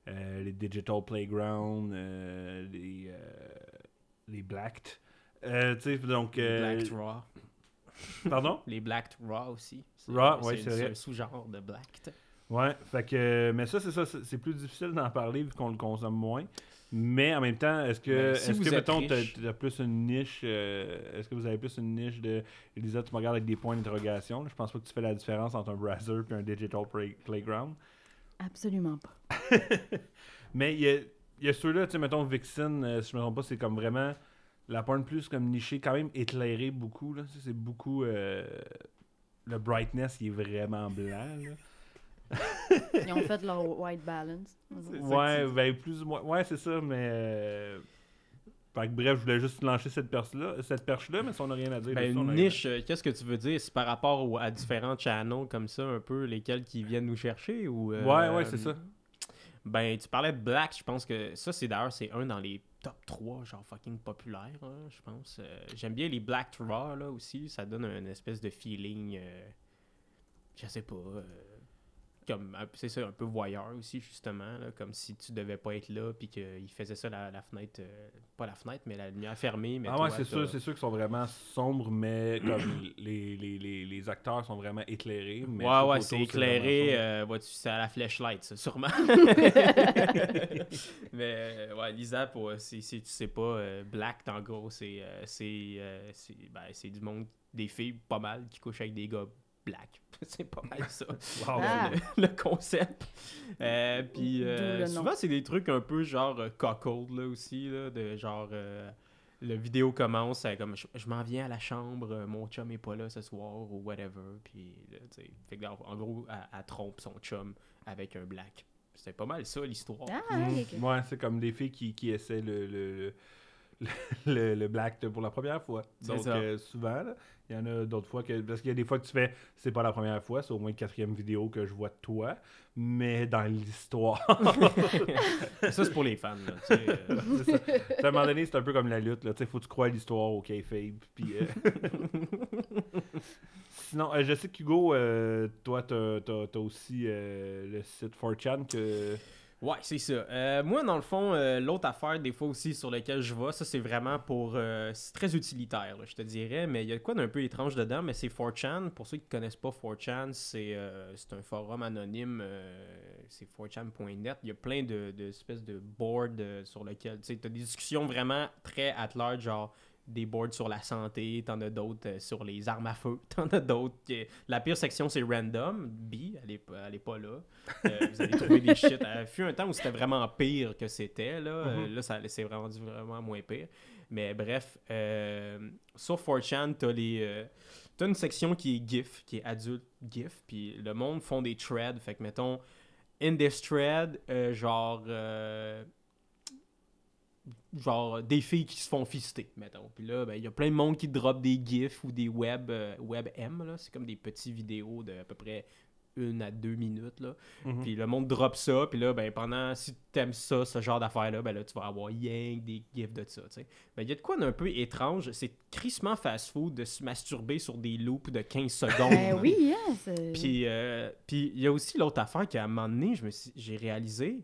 euh, les Digital Playground, les, les Blacked. Euh, tu sais, donc. Les euh, Black Raw. pardon? Les Black Raw aussi. C'est- Raw, ouais, c'est c'est vrai. un sous-genre de Black. Ouais, fait que. Mais ça, c'est ça, c'est c'est plus difficile d'en parler vu qu'on le consomme moins. Mais en même temps, est-ce que, si est-ce que mettons, t'as riche- t'as plus une niche, euh, est-ce que vous avez plus une niche de, Elisa, tu me regardes avec des points d'interrogation, je pense pas que tu fais la différence entre un browser et un digital play- playground. Absolument pas. Mais il y a, il y a ceux-là, tu sais, mettons Vixen, euh, si je me trompe pas, c'est comme vraiment la porn plus comme nichée, quand même éclairée beaucoup, là. Ça, C'est beaucoup. euh, le brightness, il est vraiment blanc, là. Ils ont fait leur white balance. Ouais, ben plus ou moins. Ouais, c'est ça, mais. euh, Fait que bref, je voulais juste lancer cette perche-là, cette perche-là, mais si on n'a rien à dire. Ben, une à- niche, euh, qu'est-ce que tu veux dire? C'est par rapport au- à différents channels comme ça, un peu, lesquels qui viennent nous chercher ou... euh, Ouais, ouais, c'est ça. Ben, tu parlais de Black, je pense que ça, c'est d'ailleurs, c'est un dans les top 3, genre fucking populaire, hein, je pense. Euh, J'aime bien les Black Raw, là, aussi. Ça donne un espèce de feeling, euh, je sais pas, euh, comme, c'est ça, un peu voyeur aussi, justement, là, comme si tu devais pas être là, puis qu'il faisait ça la, la fenêtre, euh, pas la fenêtre, mais la lumière fermée. Mais Ah ouais, c'est sûr, c'est sûr qu'ils sont vraiment sombres, mais comme les, les, les, les acteurs sont vraiment éclairés. Mais Ouais, ouais, c'est éclairé. euh, vois-tu, c'est à la flashlight, ça, sûrement. Mais, euh, ouais, Lisa, pour, si, si tu sais pas, euh, Black, en gros, c'est c'est c'est ben, du monde, des filles pas mal, qui couchent avec des gars black. c'est pas mal ça. Wow. Ah. le, le concept. Euh, Puis euh, souvent, c'est des trucs un peu genre euh, cuckold, là, aussi, là, de genre... euh, le vidéo commence c'est comme je, je m'en viens à la chambre, euh, mon chum est pas là ce soir ou whatever. Puis, là, tu sais, fait que, en, gros, elle, elle trompe son chum avec un black. C'est pas mal ça l'histoire. Ah, Mm. ok. Ouais, c'est comme des filles qui, qui essaient le, le, le, le, le black pour la première fois. Donc, ça. euh, souvent, là, il y en a d'autres fois que. Parce qu'il y a des fois que tu fais, c'est pas la première fois, c'est au moins la quatrième vidéo que je vois de toi, mais dans l'histoire. ça, c'est pour les fans. Là, tu sais, euh. ça. À un moment donné, c'est un peu comme la lutte. Là. Tu sais, faut que tu crois à l'histoire au kayfabe. Puis, euh, Sinon, euh, je sais qu'Hugo, toi, t'as as, aussi le site 4chan que. Ouais, c'est ça. Euh, moi, dans le fond, euh, l'autre affaire, des fois aussi, sur laquelle je vais, ça, c'est vraiment pour. euh, c'est très utilitaire, je te dirais, mais il y a de quoi d'un peu étrange dedans, mais c'est 4chan. Pour ceux qui connaissent pas 4chan, c'est euh, c'est un forum anonyme, c'est 4chan.net. Il y a plein de, de espèces de boards sur lesquels. Tu t'as des discussions vraiment très at large, genre des boards sur la santé, t'en as d'autres euh, sur les armes à feu, t'en as d'autres. La pire section, c'est random. B, elle est, pas- elle est pas là. Euh, vous allez trouver des shit. Il fut un temps où c'était vraiment pire que c'était. Là, Euh, là ça c'est vraiment, vraiment moins pire. Mais bref, euh, sur 4chan, t'as les. euh, T'as une section qui est GIF, qui est adulte GIF, puis le monde font des threads. Fait que, mettons, in this thread, euh, genre. Genre des filles qui se font fister, mettons. Puis là, ben, il y a plein de monde qui drop des GIFs ou des web, euh, web M, là. C'est comme des petits vidéos de à peu près une à deux minutes, là. Mhm. Puis le monde drop ça, puis là, ben, pendant, si t'aimes ça, ce genre d'affaires-là, ben là, tu vas avoir yang des gifs de ça, tu sais. Ben, il y a de quoi d'un peu étrange, c'est crissement fast-food de se masturber sur des loops de 15 secondes. Ben oui, hein, c'est... Puis euh, puis il y a aussi l'autre affaire qu'à un moment donné, je me suis- j'ai réalisé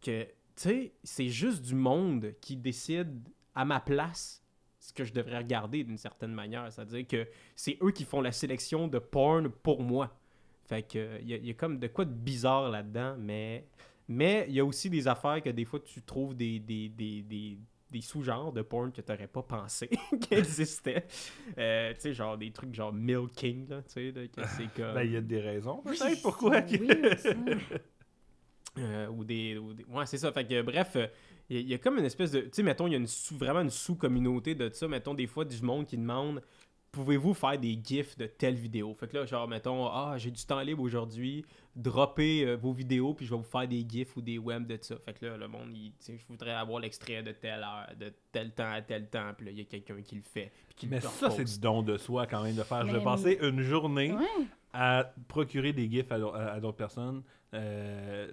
que, tu sais, c'est juste du monde qui décide à ma place ce que je devrais regarder d'une certaine manière. C'est-à-dire que c'est eux qui font la sélection de porn pour moi. Fait que il y, a- il y a comme de quoi de bizarre là-dedans, mais mais il y a aussi des affaires que des fois tu trouves des, des, des, des, des sous-genres de porn que t'aurais pas pensé qui existaient. Euh, tu sais, genre des trucs genre milking, là, tu sais, c'est comme... Ben, il y a des raisons. Peut-être pourquoi. Euh, ou des, ou des- Ouais, c'est ça. Fait que, bref, euh, il y, a- il y a comme une espèce de. Tu sais, mettons, il y a une sous- vraiment une sous-communauté de ça. Mettons, des fois, du monde qui demande Pouvez-vous faire des gifs de telle vidéo? Fait que là, genre, mettons, ah, j'ai du temps libre aujourd'hui, droppez euh, vos vidéos, puis je vais vous faire des gifs ou des webs de ça. Fait que là, le monde, il, tu sais, je voudrais avoir l'extrait de telle heure, de tel temps à tel temps, puis là, il y a quelqu'un qui le fait. Puis qui Mais le ça, c'est du don de soi quand même de faire. Je vais passer une journée Ouais. à procurer des gifs à, d'au- à- à d'autres personnes. Euh,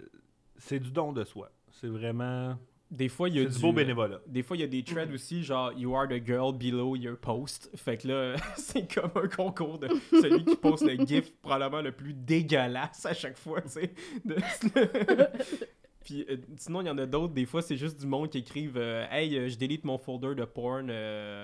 c'est du don de soi. C'est vraiment. Des fois, il y a du beau bénévolat. Des fois, il y a des threads aussi, genre You are the girl below your post. Fait que là, c'est comme un concours de celui qui poste le gif probablement le plus dégueulasse à chaque fois, tu sais. de- Puis euh, sinon, il y en a d'autres. Des fois, c'est juste du monde qui écrivent euh, Hey, euh, je délite mon folder de porn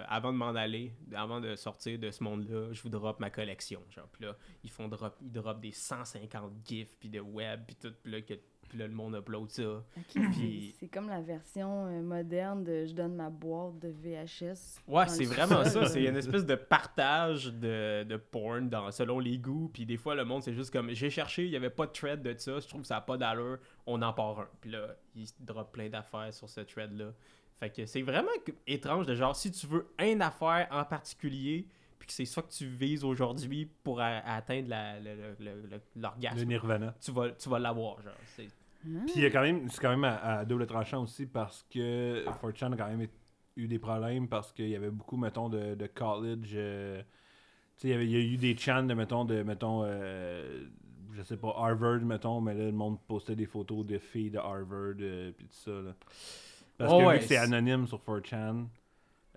avant de m'en aller, avant de sortir de ce monde-là. Je vous drop ma collection. Genre, puis là, ils font drop, ils drop des 150 gifs, puis de web, puis tout. Puis là, que- puis là, le monde upload ça. Puis- c'est- comme la version euh, moderne de je donne ma boîte de VHS. Ouais, c'est vraiment ça. C'est une espèce de partage de, de porn dans, selon les goûts. Puis des fois, le monde, c'est juste comme j'ai cherché, il n'y avait pas de thread de ça. Je trouve que ça n'a pas d'allure. On en part un. Puis là, il drop plein d'affaires sur ce thread-là. Fait que c'est vraiment étrange de genre, si tu veux une affaire en particulier, puis que c'est ça que tu vises aujourd'hui pour atteindre la- le- le- le- le- Le l'orgasme, Nirvana. tu vas, tu vas l'avoir. Genre, Puis il y a quand même, c'est quand même à, à double tranchant aussi parce que 4chan a quand même eu des problèmes parce qu'il y avait beaucoup, mettons, de, de college. euh, tu sais, il y y a eu des chants de, mettons, de, mettons, euh, je sais pas, Harvard, mettons, mais là, le monde postait des photos de filles de Harvard, euh, puis tout ça, là. Parce Oh que ouais, vu que c'est anonyme sur 4chan,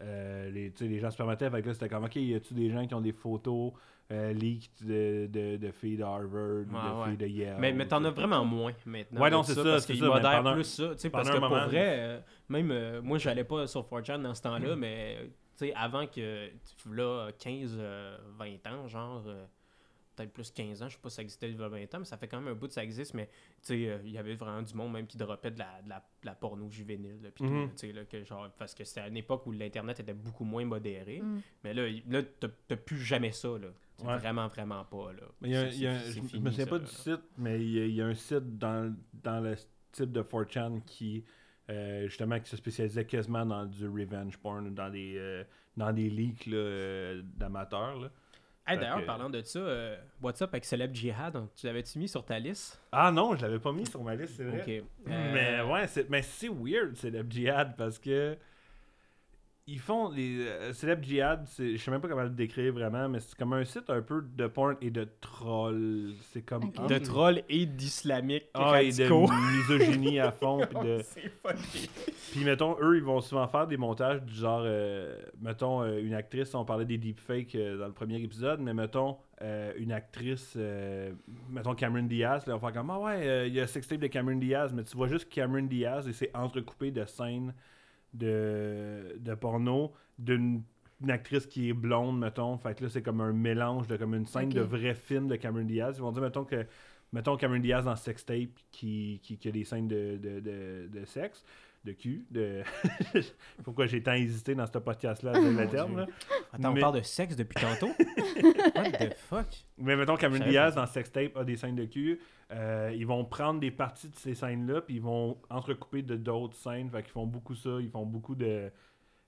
euh, les, les gens se permettaient, fait que là, c'était comme, ok, y a-tu des gens qui ont des photos euh, leaked de, de, de filles de Harvard, ou de Ouais, filles de Yale? Mais, mais t'en as vraiment moins maintenant. Ouais, non, c'est ça, Parce c'est qu'ils ça, modèrent plus ça. tu sais, Parce que un pour vrai, euh, même euh, moi, j'allais pas sur 4chan dans ce temps-là, mais euh, tu sais, avant que, tu- là, 15, euh, 20 ans, genre, euh, peut-être plus 15 ans, je sais pas si ça existait il y a 20 ans, mais ça fait quand même un bout que ça existe, mais tu sais, euh, il y avait vraiment du monde même qui droppait de la, de la, de la porno juvénile, là, Mhm. là, que genre, parce que c'était à une époque où l'Internet était beaucoup moins modéré, Mm. mais là, là t'as t'as plus jamais ça, là. Ouais. Vraiment, vraiment pas, là. Mais y a y a un- je me- souviens pas là. du site, mais il y, a, il y a un site dans, dans le type de 4chan qui, euh, justement, qui se spécialisait quasiment dans du revenge porn, dans des, euh, dans des leaks euh, d'amateurs. Hey, D'ailleurs, que- parlant de ça, euh, What's Up avec Celeb Jihad, hein, tu l'avais-tu mis sur ta liste? Ah non, je l'avais pas mis sur ma liste, c'est vrai. Ok. Mais ouais, c'est, mais c'est weird, c'est le djihad, parce que ils font les euh, Celeb Jihad, je sais même pas comment le décrire vraiment, mais c'est comme un site un peu de porn et de troll. C'est comme. De trolls et d'islamiques ah, et de misogynie à fond. puis de-. Puis mettons, eux, ils vont souvent faire des montages du genre, euh, mettons, euh, une actrice, on parlait des deepfakes euh, dans le premier épisode, mais mettons, euh, une actrice, euh, mettons Cameron Diaz, là, on va faire comme, ah ouais, euh, il y a sextape de Cameron Diaz, mais tu vois juste Cameron Diaz et c'est entrecoupé de scènes de, de porno d'une une actrice qui est blonde, mettons. Fait que là, c'est comme un mélange de comme une scène de vrai film de Cameron Diaz. Ils vont dire, mettons que mettons Cameron Diaz dans Sextape qui, qui, qui a des scènes de, de, de, de sexe, de cul, de... Pourquoi j'ai tant hésité dans ce podcast-là à le terme, là. Attends, Mais- on parle de sexe depuis tantôt? What the fuck? Mais mettons Cameron Diaz dans Sextape a des scènes de cul. Euh, ils vont prendre des parties de ces scènes-là, puis ils vont entrecouper de d'autres scènes. Fait qu'ils font beaucoup ça. Ils font beaucoup de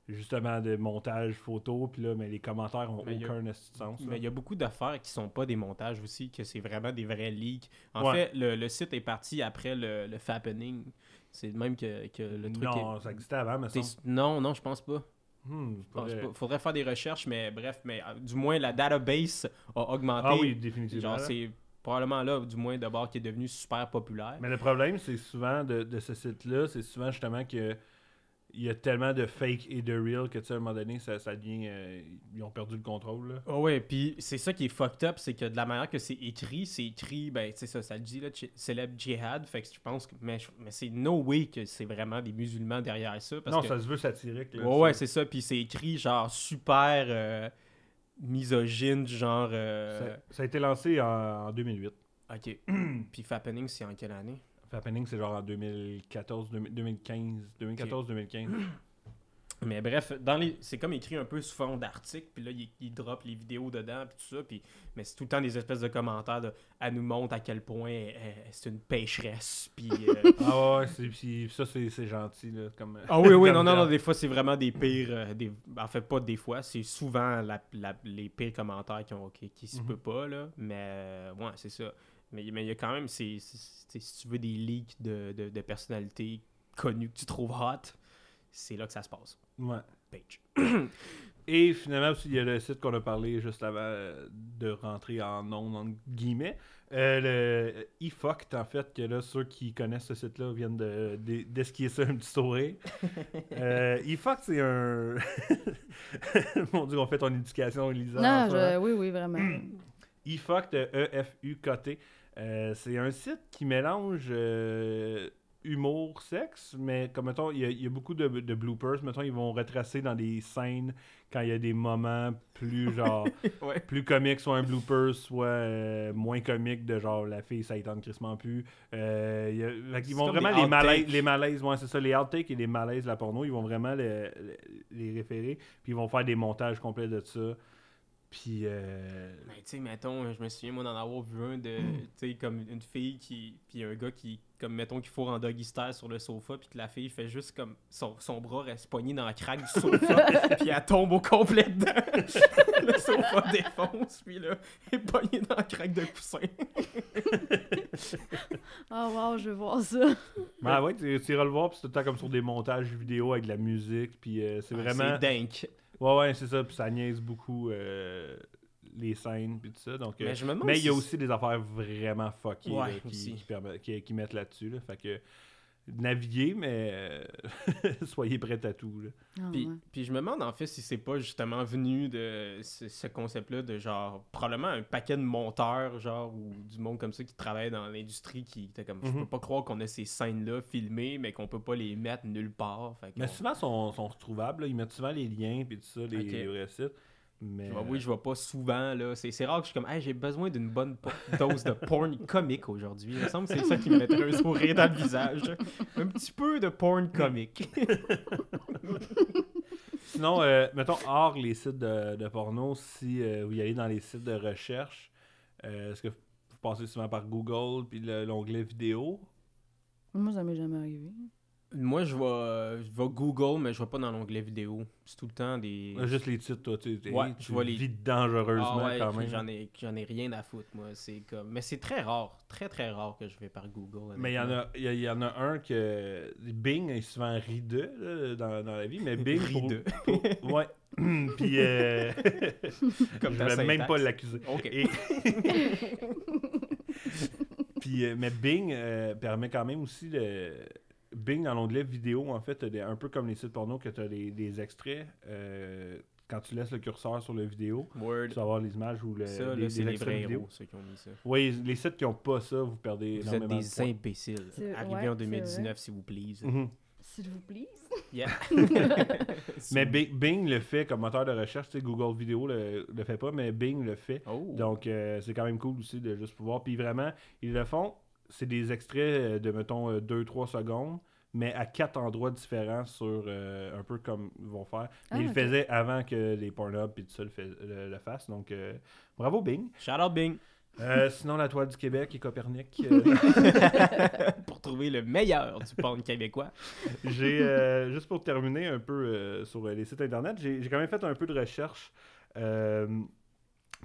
justement de montage photo. Puis là, mais les commentaires ont Mais a- aucun sens. Mais il y a beaucoup d'affaires qui sont pas des montages aussi, que c'est vraiment des vrais leaks. En Ouais. fait, le, le site est parti après le, le Fappening. C'est le même que, que le truc. non, est- ça existait avant, mais. Non, non, je pense pas. Hmm, faudrait- pas. Faudrait faire des recherches, mais bref, mais euh, du moins la database a augmenté. Ah oui, définitivement. Genre, c'est probablement là, du moins d'abord, qui est devenu super populaire. Mais le problème, c'est souvent de, de ce site-là, c'est souvent justement que il y a tellement de fake et de real que tu sais, à un moment donné, ça, ça devient. euh, ils ont perdu le contrôle. Là. Oh ouais, puis c'est ça qui est fucked up, c'est que de la manière que c'est écrit, c'est écrit, ben, tu sais, ça, ça le dit, là, célèbre djihad, fait que je pense que, mais, mais c'est no way que c'est vraiment des musulmans derrière ça, parce non, que, ça se veut satirique. Là, ouais, ouais, c'est ça, puis c'est écrit, genre, super euh, misogyne, genre, euh, Ça, ça a été lancé en, en 2008. ok, puis Fappening, c'est en quelle année? Fappening, c'est genre en 2014, 2000 2015, 2014-2015. Mais bref, dans les, c'est comme écrit un peu sous forme d'article, puis là, il, il drop les vidéos dedans, puis tout ça, puis, mais c'est tout le temps des espèces de commentaires de « Elle nous montre à quel point euh, c'est une pécheresse », puis... euh, ah ouais, c'est, puis ça, c'est, c'est gentil. Là, comme, Ah oui, oui, non, non, non, des fois, c'est vraiment des pires... euh, des... En fait, pas des fois, c'est souvent la- la- les pires commentaires qui, ont, qui, qui se Mhm. peut pas, là, mais euh, ouais, c'est ça. Mais mais il y a quand même, c'est, c'est- c'est- si tu veux des leaks de, de, de personnalités connues que tu trouves hot, c'est là que ça se passe. Ouais. Page. Et finalement, aussi, il y a le site qu'on a parlé juste avant euh, de rentrer en ondes, entre guillemets. Euh, le eFucked, en fait, que là, ceux qui connaissent ce site-là viennent de, de- d'esquisser un petit sourire. euh, eFucked, c'est un. Mon Dieu, on fait ton éducation, Elisa. Non, je- oui, oui, vraiment. eFucked, E-F-U-K-T. Euh, c'est un site qui mélange euh, humour, sexe, mais comme mettons, il y, a- il y a beaucoup de, de bloopers. Mettons, ils vont retracer dans des scènes quand il y a des moments plus genre Ouais. plus comiques, soit un blooper, soit euh, moins comique de genre la fille ça y tente crissement plus. Euh, il y a- fait qu'ils C'est vont vraiment les malaises, les malaises, ouais, c'est ça, les outtakes et les malaises de la porno, ils vont vraiment le- le- les référer, puis ils vont faire des montages complets de ça. Puis euh, Mais tu sais, mettons, je me souviens, moi, d'en avoir vu un de, tu sais, comme une fille qui, puis un gars qui, comme, mettons, qui fourre en doggy style sur le sofa, puis que la fille fait juste comme, son, son bras reste poigné dans la craque du sofa, puis elle tombe au complet dedans. le sofa défonce, puis là, elle est poignée dans la craque de coussin. Ah, wow, je veux voir ça. Ben ouais, tu, iras le voir, puis c'est tout le temps comme sur des montages vidéo avec de la musique, puis euh, c'est vraiment... Ah, C'est dank. Ouais, ouais, c'est ça, puis ça niaise beaucoup euh, les scènes, puis tout ça, donc... euh, Mais mais il y a si- aussi des affaires vraiment fuckées Ouais, là, qui, qui- qui mettent là-dessus, là, fait que... Naviguer, mais euh, soyez prêts à tout, là. Ah, Puis, ouais. puis je me demande en fait si c'est pas justement venu de ce, ce concept-là de genre probablement un paquet de monteurs genre ou du monde comme ça qui travaille dans l'industrie qui était comme je Mhm. peux pas croire qu'on a ces scènes-là filmées mais qu'on peut pas les mettre nulle part. Fait Mais souvent, sont, sont retrouvables, là. ils mettent souvent les liens, puis tout ça, les, Ok. les vrais sites, mais... Je vois- oui, je vois pas souvent là. C'est c'est rare que je suis comme hey, j'ai besoin d'une bonne po- dose de porn comique aujourd'hui. Il me semble que c'est ça qui me mettrait un sourire dans le visage. Un petit peu de porn comique. Sinon, euh, mettons, hors les sites de, de porno, si euh, vous y allez dans les sites de recherche, euh, est-ce que vous passez souvent par Google, puis le- l'onglet vidéo? Moi, ça m'est jamais arrivé. Moi, je vais, je vais Google, mais je vais pas dans l'onglet vidéo. C'est tout le temps des. Euh, Juste les titres, toi, tu, Ouais, vois les- vis dangereusement Ah ouais, quand même. J'en ai, j'en ai rien à foutre, moi. C'est comme... Mais c'est très rare, très très rare que je vais par Google. Mais il y, en a, y a- y en a un que. Bing est souvent rideux là, dans, dans la vie, mais Bing. Rideux. pour- ouais. Puis. Euh... Comme je vais même pas l'accuser. Ok. Et- Puis, euh, mais Bing euh, permet quand même aussi de. Bing, dans l'onglet vidéo, en fait, des- un peu comme les sites porno, que tu as des, des extraits. euh, quand tu laisses le curseur sur la vidéo, Word. tu vas avoir les images ou le, Ça, les, là, les les extraits vrais vidéo. héros, ceux qui ont mis ça. Oui, les sites qui n'ont pas ça, vous perdez Vous êtes énormément des de imbéciles. Arrivez ouais, en c'est 2019, s'il vous plaît. Mhm. S'il vous plaît. Yeah. Mais Bing, Bing le fait comme moteur de recherche, tu sais, Google Vidéo le, le fait pas, mais Bing le fait. Oh. Donc, euh, c'est quand même cool aussi de juste pouvoir. Puis vraiment, ils le font, c'est des extraits euh, de, mettons, 2-3 secondes, mais à quatre endroits différents sur euh, un peu comme ils vont faire. Mais Ah, ils le faisaient avant que les Pornhub et tout ça le, le- le fassent. Donc, euh, bravo Bing. Shout out Bing Euh, sinon, la toile du Québec et Copernic. euh, pour trouver le meilleur du porn québécois. J'ai, euh, juste pour terminer un peu euh, sur les sites internet, j'ai quand même fait un peu de recherche euh,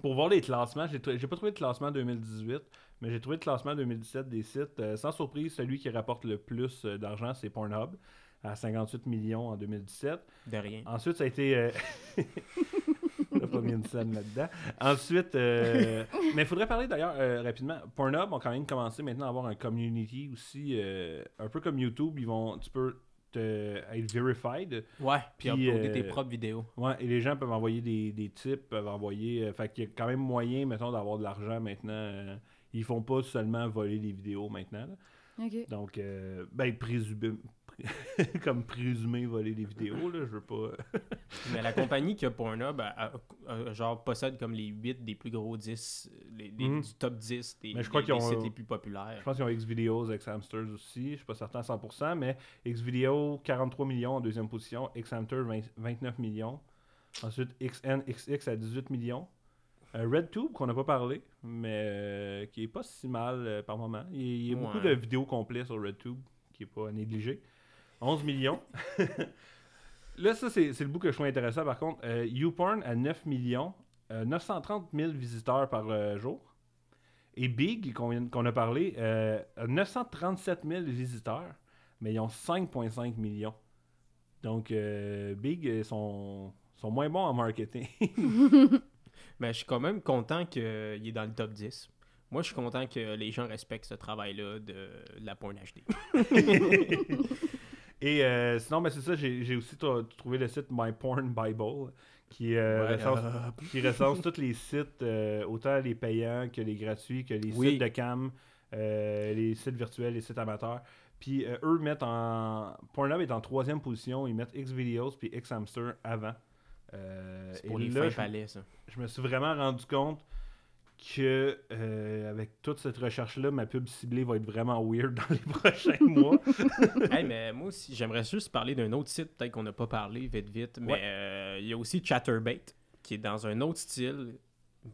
pour voir les classements. J'ai j'ai pas trouvé de classement 2018, mais j'ai trouvé le classement 2017 des sites. Euh, sans surprise, celui qui rapporte le plus euh, d'argent, c'est Pornhub, à 58 millions en 2017. De rien. Ensuite, ça a été. Euh... Pas mis une scène là-dedans. Ensuite, euh, mais il faudrait parler d'ailleurs rapidement. Pornhub ont quand même commencé maintenant à avoir un community aussi, un peu comme YouTube. Ils vont, tu peux te- être verified. Ouais, puis Puis, uploader euh, tes propres vidéos. Ouais, et les gens peuvent envoyer des, des tips, peuvent envoyer. euh, fait qu'il y a quand même moyen, mettons, d'avoir de l'argent maintenant. Ils font pas seulement voler des vidéos maintenant. là. Donc, euh, ben, présumé, comme présumé voler des vidéos, là, je veux pas. Mais la compagnie qui a Pornhub, a- a- a- genre, possède comme les 8 des plus gros 10, les, des- Mhm. du top 10 des, Mais je crois des- qu'ils des ont- sites les plus populaires. Je pense qu'ils ont Xvideos, Xhamsters aussi. Je suis pas certain à 100%, mais Xvideo, 43 millions en deuxième position. Xhamster, 20 29 millions. Ensuite, XNXX à 18 millions. Euh, RedTube, qu'on n'a pas parlé, mais euh, qui est pas si mal euh, par moment. Il y a, beaucoup de vidéos complètes sur RedTube, qui est pas à négliger. 11 millions. Là, ça, c'est le bout que je trouve intéressant, par contre. Euh, YouPorn à 9 millions. euh, 930 000 visiteurs par euh, jour. Et Big, qu'on a parlé, a 937 000 visiteurs, mais ils ont 5,5 millions. Donc, Big sont, sont moins bons en marketing. Mais je suis quand même content qu'il est dans le top 10. Moi, je suis content que les gens respectent ce travail-là de la porn HD. Et euh, sinon, ben, c'est ça, j'ai aussi tr- trouvé le site My Porn Bible, qui, euh, Ouais, recense, euh, qui recense tous les sites, euh, autant les payants que les gratuits, que les Oui. sites de cam, euh, les sites virtuels, les sites amateurs. Puis euh, eux mettent en. Pornhub est en troisième position, ils mettent Xvideos puis Xhamster avant. Euh, C'est pour et les là, fins je- palais, ça. je me suis vraiment rendu compte que euh, avec toute cette recherche-là, ma pub ciblée va être vraiment weird dans les prochains mois. hey, mais moi aussi, j'aimerais juste parler d'un autre site, peut-être qu'on n'a pas parlé vite vite, mais Ouais. euh, il y a aussi Chatterbait, qui est dans un autre style,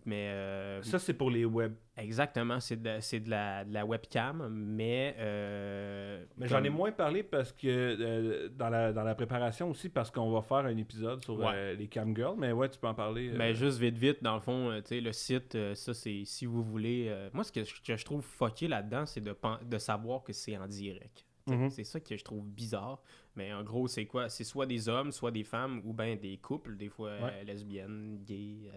mais euh, Ça, c'est pour les web. exactement, c'est de, c'est de la, de la webcam, mais... euh, Mais j'en ai moins parlé parce que euh, dans, la, dans la préparation aussi, parce qu'on va faire un épisode sur Ouais. les camgirls. Mais ouais, tu peux en parler. Mais juste vite, vite, dans le fond, tu sais, le site, ça, c'est si vous voulez. moi, ce que je, que je trouve fucké là-dedans, c'est de, de savoir que c'est en direct. Mhm. C'est ça que je trouve bizarre. Mais en gros, c'est quoi? C'est soit des hommes, soit des femmes, ou bien des couples, des fois Ouais. lesbiennes, gays.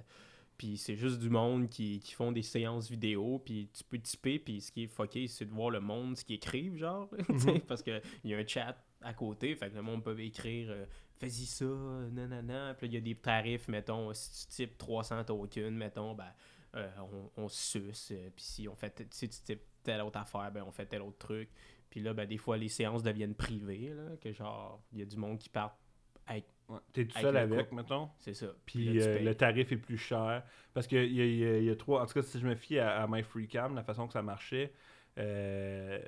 Puis c'est juste du monde qui, qui font des séances vidéo, puis tu peux typer, puis ce qui est fucké, c'est de voir le monde, ce qu'ils écrivent, genre. Mhm. Parce qu'il y a un chat à côté, fait que le monde peut écrire euh, Fais-y ça, nanana. Puis il y a des tarifs, mettons, si tu types 300 tokens, mettons, ben, euh, on, on suce. euh, puis si on fait, si tu types telle autre affaire, ben, on fait tel autre truc. Puis là, ben, des fois, les séances deviennent privées, là, que genre, il y a du monde qui part avec. Ouais. T'es tout avec seul le avec, mettons. C'est ça. Puis euh, le tarif est plus cher. Parce qu'il y, y a- il y a trois. En tout cas, si je me fie à, à MyFreeCam, la façon que ça marchait, euh,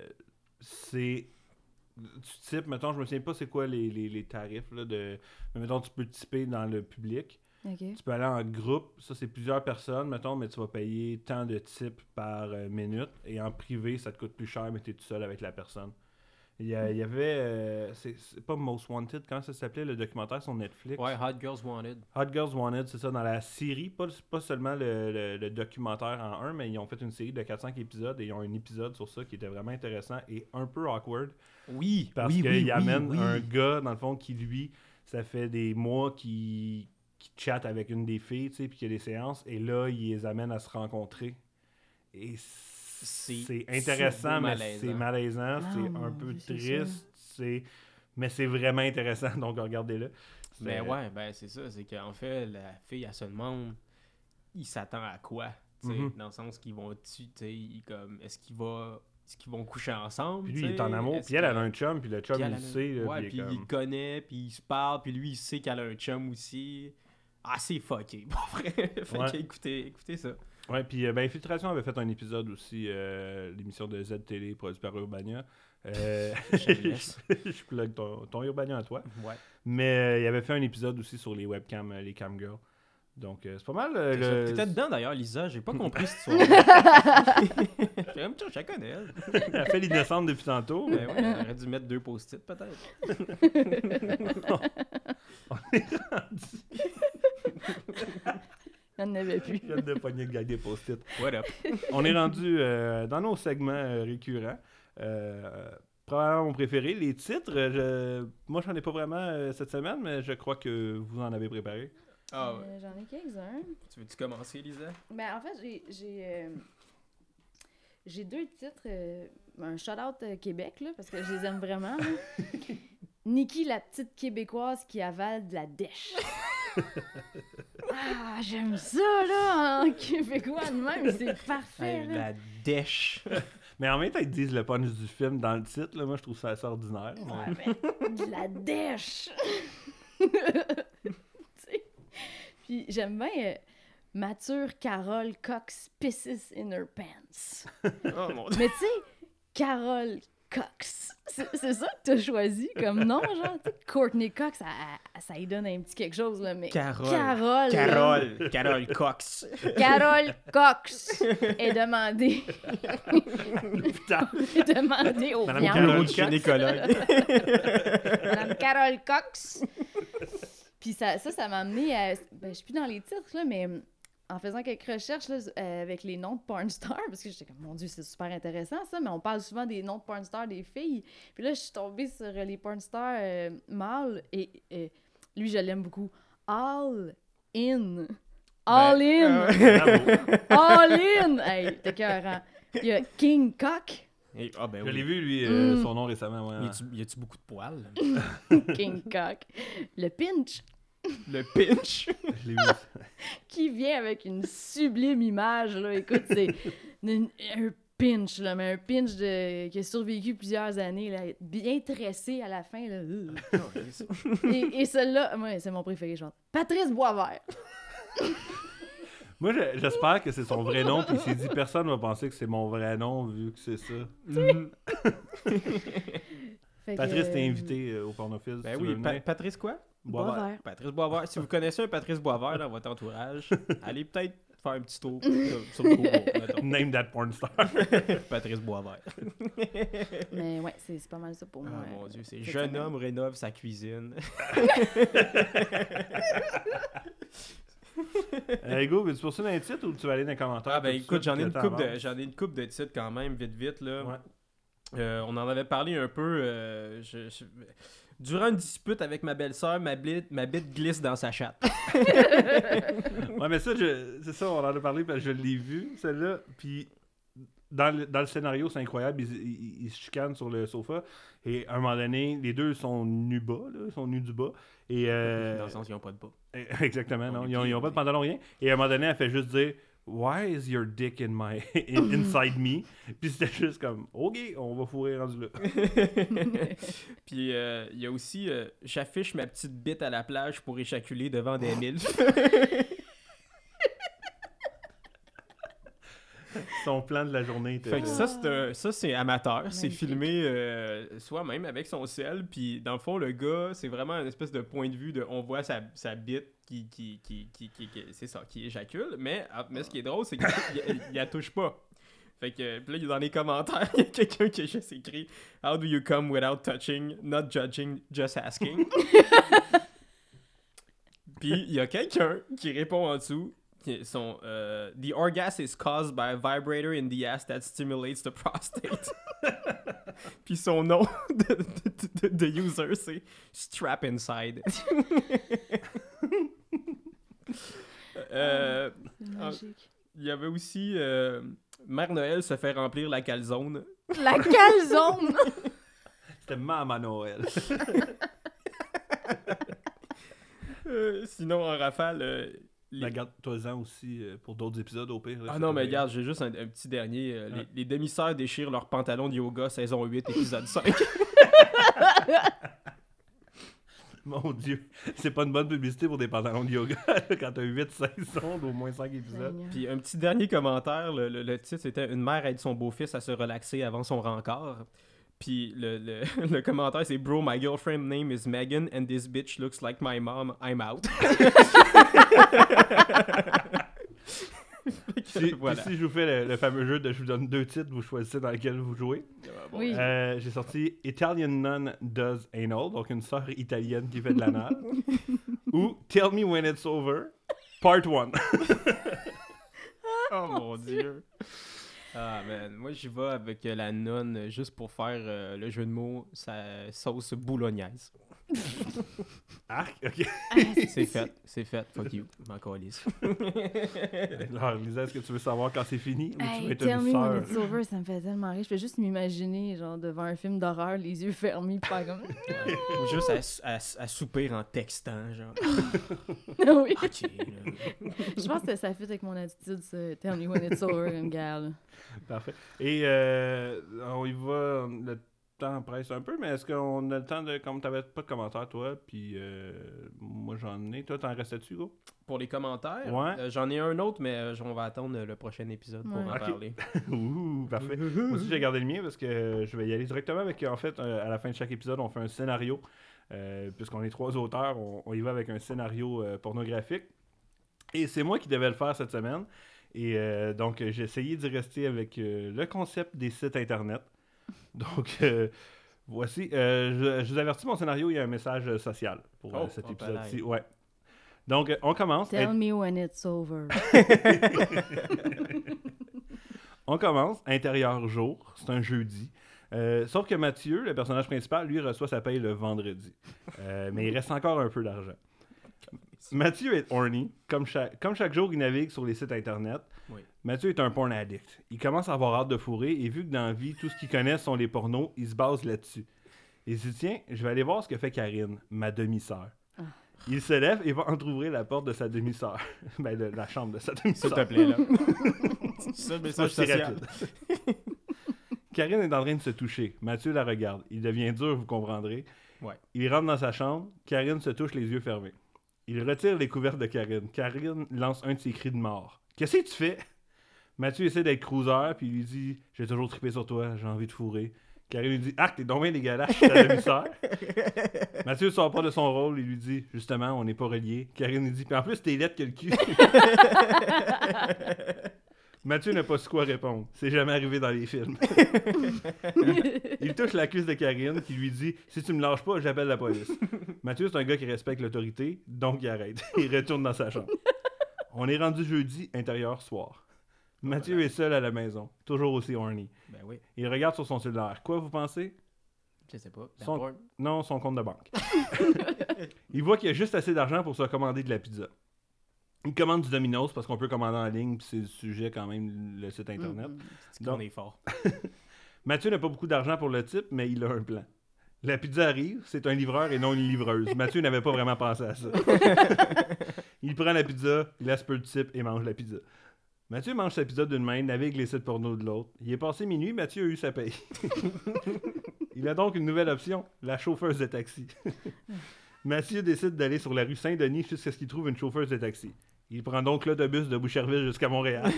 c'est. Tu types, mettons, je me souviens pas c'est quoi les, les- les tarifs, là, de, mais mettons, tu peux typer dans le public. Ok. Tu peux aller en groupe, ça c'est plusieurs personnes, mettons, mais tu vas payer tant de types par euh, minute. Et en privé, ça te coûte plus cher, mais tu es tout seul avec la personne. Il y, a- il y avait. euh, c'est pas Most Wanted, comment ça s'appelait le documentaire sur Netflix? Ouais, Hot Girls Wanted. Hot Girls Wanted, c'est ça, dans la série, pas, pas seulement le, le- le documentaire en un, mais ils ont fait une série de 4-5 épisodes et ils ont un épisode sur ça qui était vraiment intéressant et un peu awkward Oui, parce oui, qu'il oui, oui, amène oui. un gars, dans le fond, qui lui, ça fait des mois qu'il qui chatte avec une des filles, tu sais, puis qu'il y a des séances et là, il les amène à se rencontrer. Et C'est c'est intéressant, mais c'est malaisant, Ah, c'est un peu triste, c'est mais c'est vraiment intéressant, donc regardez-le. Mais C'est- ouais, ben c'est ça, c'est qu'en fait, la fille, elle se demande, il s'attend à quoi, tu sais, Mhm. dans le sens qu'ils vont, tu sais, il- comme, est-ce qu'ils vont, est-ce qu'ils vont coucher ensemble, Puis lui, il est en amour. Puis elle, elle a un chum. Puis le chum, puis il le sait. là, ouais, puis il puis est il comme- le connaît, puis il se parle, puis lui, il sait qu'elle a un chum aussi. Ah, c'est fucké, pour vrai. fait Ouais. que écoutez, écoutez ça. Ouais, puis euh, ben, Infiltration avait fait un épisode aussi, euh, l'émission de Z-Télé produite par Urbania. Euh, je plug ton, ton Urbania à toi. Ouais. Mais euh, il avait fait un épisode aussi sur les webcams, les cam girls. Donc, c'est pas mal. le- T'étais dedans d'ailleurs, Lisa, j'ai pas compris cette histoire. J'ai même je la connais, elle. Fait l'innocente depuis tantôt. Ben ouais, elle aurait dû mettre deux post-it peut-être. Il n'y en avait plus. Je viens de pogner le gag des post-it. What up? On est rendu euh, dans nos segments euh, récurrents. Euh, probablement mon préféré, les titres. je- Moi, j'en ai pas vraiment euh, cette semaine, mais je crois que vous en avez préparé. Ah ouais. Euh, J'en ai quelques-uns. Tu veux-tu commencer, Lisa? Ben, en fait, j'ai- j'ai euh, j'ai deux titres. euh, un shout-out Québec, là, parce que je les aime vraiment. Nikki, la petite Québécoise qui avale de la dèche. Ah, j'aime ça, là, en québécois de même. C'est parfait, là. la dèche. Mais en même temps, ils disent le punch du film dans le titre. Là, moi, je trouve ça assez ordinaire. Ouais, mais de la dèche! Tu sais. Puis j'aime bien euh, Mature Carole Cox Pisses in her pants. Oh mon dieu. Mais tu sais, Carole Cox, c'est ça que t'as choisi comme nom, genre? tu sais, Courtney Cox, ça, ça y donne un petit quelque chose, là, mais Carole. Carole, Carole. Carole Cox. Carole Cox est demandée, Putain, est demandée au Madame. Carole Cox. Madame Carole Cox. Puis ça, ça, ça m'a amené à. Ben, je suis plus dans les titres, là, mais en faisant quelques recherches là, euh, avec les noms de porn stars, parce que j'étais comme, mon Dieu, c'est super intéressant ça, mais on parle souvent des noms de porn stars des filles. Puis là, je suis tombée sur euh, les porn stars euh, mâles et euh, lui, je l'aime beaucoup. All in. All Ben, in. euh, bravo. All in. Hey, t'es cœurant. Il y a King Cock. Et- Ah ben Je l'ai vu, lui, euh, Mm. son nom récemment. ouais. Y a-tu beaucoup de poils? King Cock. Le pinch. Le pinch. Je l'ai vu. qui vient avec une sublime image. Là. Écoute, c'est un pinch, là, mais un pinch de, qui a survécu plusieurs années, là, bien tressé à la fin. Là. Euh. et et celle-là, moi, c'est mon préféré, je pense. Patrice Boisvert. Moi, je- j'espère que c'est son vrai nom. Puis il s'est dit, personne va penser que c'est mon vrai nom vu que c'est ça. Patrice, t'es euh, invité euh, au pornophile. si Ben oui, Pa-. Patrice quoi? Boisvert. Boisvert. Patrice Boisvert. Si vous connaissez un Patrice Boisvert dans votre entourage, allez peut-être faire un petit tour sur, sur Google. Name that porn star. Patrice Boisvert. Mais ouais, c'est c'est pas mal ça pour Ah moi. mon dieu, c'est cette jeune homme rénove sa cuisine. Euh, Hugo, veux-tu poursuivre dans les titres ou tu vas aller dans les commentaires? Ah ben écoute, j'en ai une coupe de j'en ai une coupe de titres quand même vite vite là. Ouais. Euh, on en avait parlé un peu euh, je- je- durant une dispute avec ma belle-sœur, ma bite, ma bite glisse dans sa chatte. Ouais, mais ça, c'est ça, on en a parlé parce que je l'ai vu, celle-là. Puis dans le, dans le scénario, c'est incroyable. Ils, ils- ils se chicanent sur le sofa. Et à un moment donné, les deux sont nus bas, là, ils sont nus du bas. Et, euh, Dans le sens qu'ils n'ont pas de bas. Exactement, Ils non. Ils ont, pieds, ils ont pas de pantalon, rien. Et à un moment donné, elle fait juste dire Why is your dick in my in- inside me? Puis c'était juste comme OK, on va fourrer rendu là. Puis euh, il y a aussi euh, j'affiche ma petite bite à la plage pour éjaculer devant des milfs. Son plan de la journée était. Fait que ça, c'est un- ça, c'est amateur. C'est filmé euh, soi-même avec son sel. Puis dans le fond, le gars, c'est vraiment une espèce de point de vue de on voit sa, sa bite qui, qui, qui, qui, qui- qui- c'est ça, qui éjacule. Mais, ah, mais ce qui est drôle, c'est qu'il il, il la touche pas. Fait que puis là, dans les commentaires, il y a quelqu'un qui a juste écrit How do you come without touching, not judging, just asking? Puis il y a quelqu'un qui répond en dessous sont euh, The orgasm is caused by a vibrator in the ass that stimulates the prostate. Puis son nom de, de- de- de user, c'est Strap Inside. euh, C'est magique. il y avait aussi euh, Mère Noël se fait remplir la calzone. La calzone! C'était Maman Noël. Euh, sinon, en rafale. Les- La garde-toi-en aussi euh, pour d'autres épisodes au pire. là, Ah non, mais regarde, j'ai juste un, un petit dernier. euh, les- Ouais. Les, demi-sœurs déchirent leurs pantalons de yoga, saison 8, épisode 5. Mon dieu, c'est pas une bonne publicité pour des pantalons de yoga quand t'as 8 saisons d'au moins 5 épisodes. Puis un petit dernier commentaire, le, le- le titre c'était Une mère aide son beau-fils à se relaxer avant son rencard. Puis le, le, le commentaire c'est Bro, my girlfriend name is Megan and this bitch looks like my mom, I'm out. Si, voilà. si je vous fais le, le fameux jeu de je vous donne deux titres, vous choisissez dans lequel vous jouez. Oui. Euh, J'ai sorti Italian Nun Does Anal, donc une sœur italienne qui fait de l'anal. ou Tell Me When It's Over, Part 1. Oh mon dieu. Ah man, moi j'y vais avec euh, la nonne juste pour faire euh, le jeu de mots, sa sauce boulognaise. Arc, ok. C'est fait, c'est fait, fuck you, m'en calisse. Alors, Lisa, est-ce que tu veux savoir quand c'est fini ou tu veux être une sœur? it's over, ça me fait tellement rire. Je peux juste m'imaginer, genre, devant un film d'horreur, les yeux fermés, faire comme. Ou juste à, soupir en textant, genre. oui. Ok, là. Je pense que ça fit avec mon attitude, ça. Tell me when it's over, une gars. Parfait. Et euh, on y va, le temps presse un peu, mais est-ce qu'on a le temps de. Comme t'avais pas de commentaires, toi, puis euh, moi j'en ai. Toi, t'en restais dessus, gros? Pour les commentaires, Ouais. euh, j'en ai un autre, mais euh, on va attendre le prochain épisode pour en parler. Ouh, parfait. Moi aussi, j'ai gardé le mien parce que je vais y aller directement avec, en fait, euh, à la fin de chaque épisode, on fait un scénario. Euh, Puisqu'on est trois auteurs, on, on y va avec un scénario euh, pornographique. Et c'est moi qui devais le faire cette semaine. Et euh, donc, j'ai essayé d'y rester avec euh, le concept des sites Internet. Donc, euh, voici. euh, je, je vous avertis, mon scénario, il y a un message social pour euh, Oh, cet épisode-ci. Ouais. Donc, on commence. Tell me when it's over. On commence, intérieur jour, c'est un jeudi. Euh, sauf que Mathieu, le personnage principal, lui reçoit sa paye le vendredi. Euh, mais il reste encore un peu d'argent. Mathieu est horny. Comme chaque, comme chaque jour, il navigue sur les sites internet. Oui. Mathieu est un porn addict. Il commence à avoir hâte de fourrer et vu que dans la vie, tout ce qu'il connaît sont les pornos, il se base là-dessus. Il se dit Tiens, je vais aller voir ce que fait Karine, ma demi-sœur. Ah. Il se lève et va entrouvrir la porte de sa demi-sœur. ben, de la chambre de sa S'il demi-sœur. te plaît, là. C'est ça le message social. rapide. Karine est en train de se toucher. Mathieu la regarde. Il devient dur, vous comprendrez. Ouais. Il rentre dans sa chambre. Karine se touche les yeux fermés. Il retire les couvertes de Karine. Karine lance un de ses cris de mort. Qu'est-ce que tu fais? Mathieu essaie d'être cruiser, puis il lui dit J'ai toujours trippé sur toi, j'ai envie de fourrer. Karine lui dit Ah, t'es donc bien dégueulasse, ta demi-sœur. Mathieu ne sort pas de son rôle, il lui dit Justement, on n'est pas reliés. Karine lui dit Puis en plus, t'es lettre que le cul. Mathieu n'a pas su quoi répondre. C'est jamais arrivé dans les films. il touche la cuisse de Karine qui lui dit Si tu me lâches pas, j'appelle la police. Mathieu, c'est un gars qui respecte l'autorité, donc il arrête. il retourne dans sa chambre. On est rendu jeudi, intérieur soir. Mathieu est seul à la maison, toujours aussi horny. Ben oui, Il regarde sur son cellulaire. Quoi, vous pensez? Je sais pas. La Son-. Non, son compte de banque. il voit qu'il y a juste assez d'argent pour se commander de la pizza. Il commande du Domino's parce qu'on peut commander en ligne, puis c'est le sujet quand même, le site internet. Mm, mm. C'est qu'on Donc- est fort. Mathieu n'a pas beaucoup d'argent pour le type, mais il a un plan. La pizza arrive, c'est un livreur et non une livreuse. Mathieu n'avait pas vraiment pensé à ça. il prend la pizza, il laisse peu de type et mange la pizza. Mathieu mange sa pizza d'une main, navigue les sites porno de l'autre. Il est passé minuit, Mathieu a eu sa paye. il a donc une nouvelle option, la chauffeuse de taxi. Mathieu décide d'aller sur la rue Saint-Denis jusqu'à ce qu'il trouve une chauffeuse de taxi. Il prend donc l'autobus de Boucherville jusqu'à Montréal.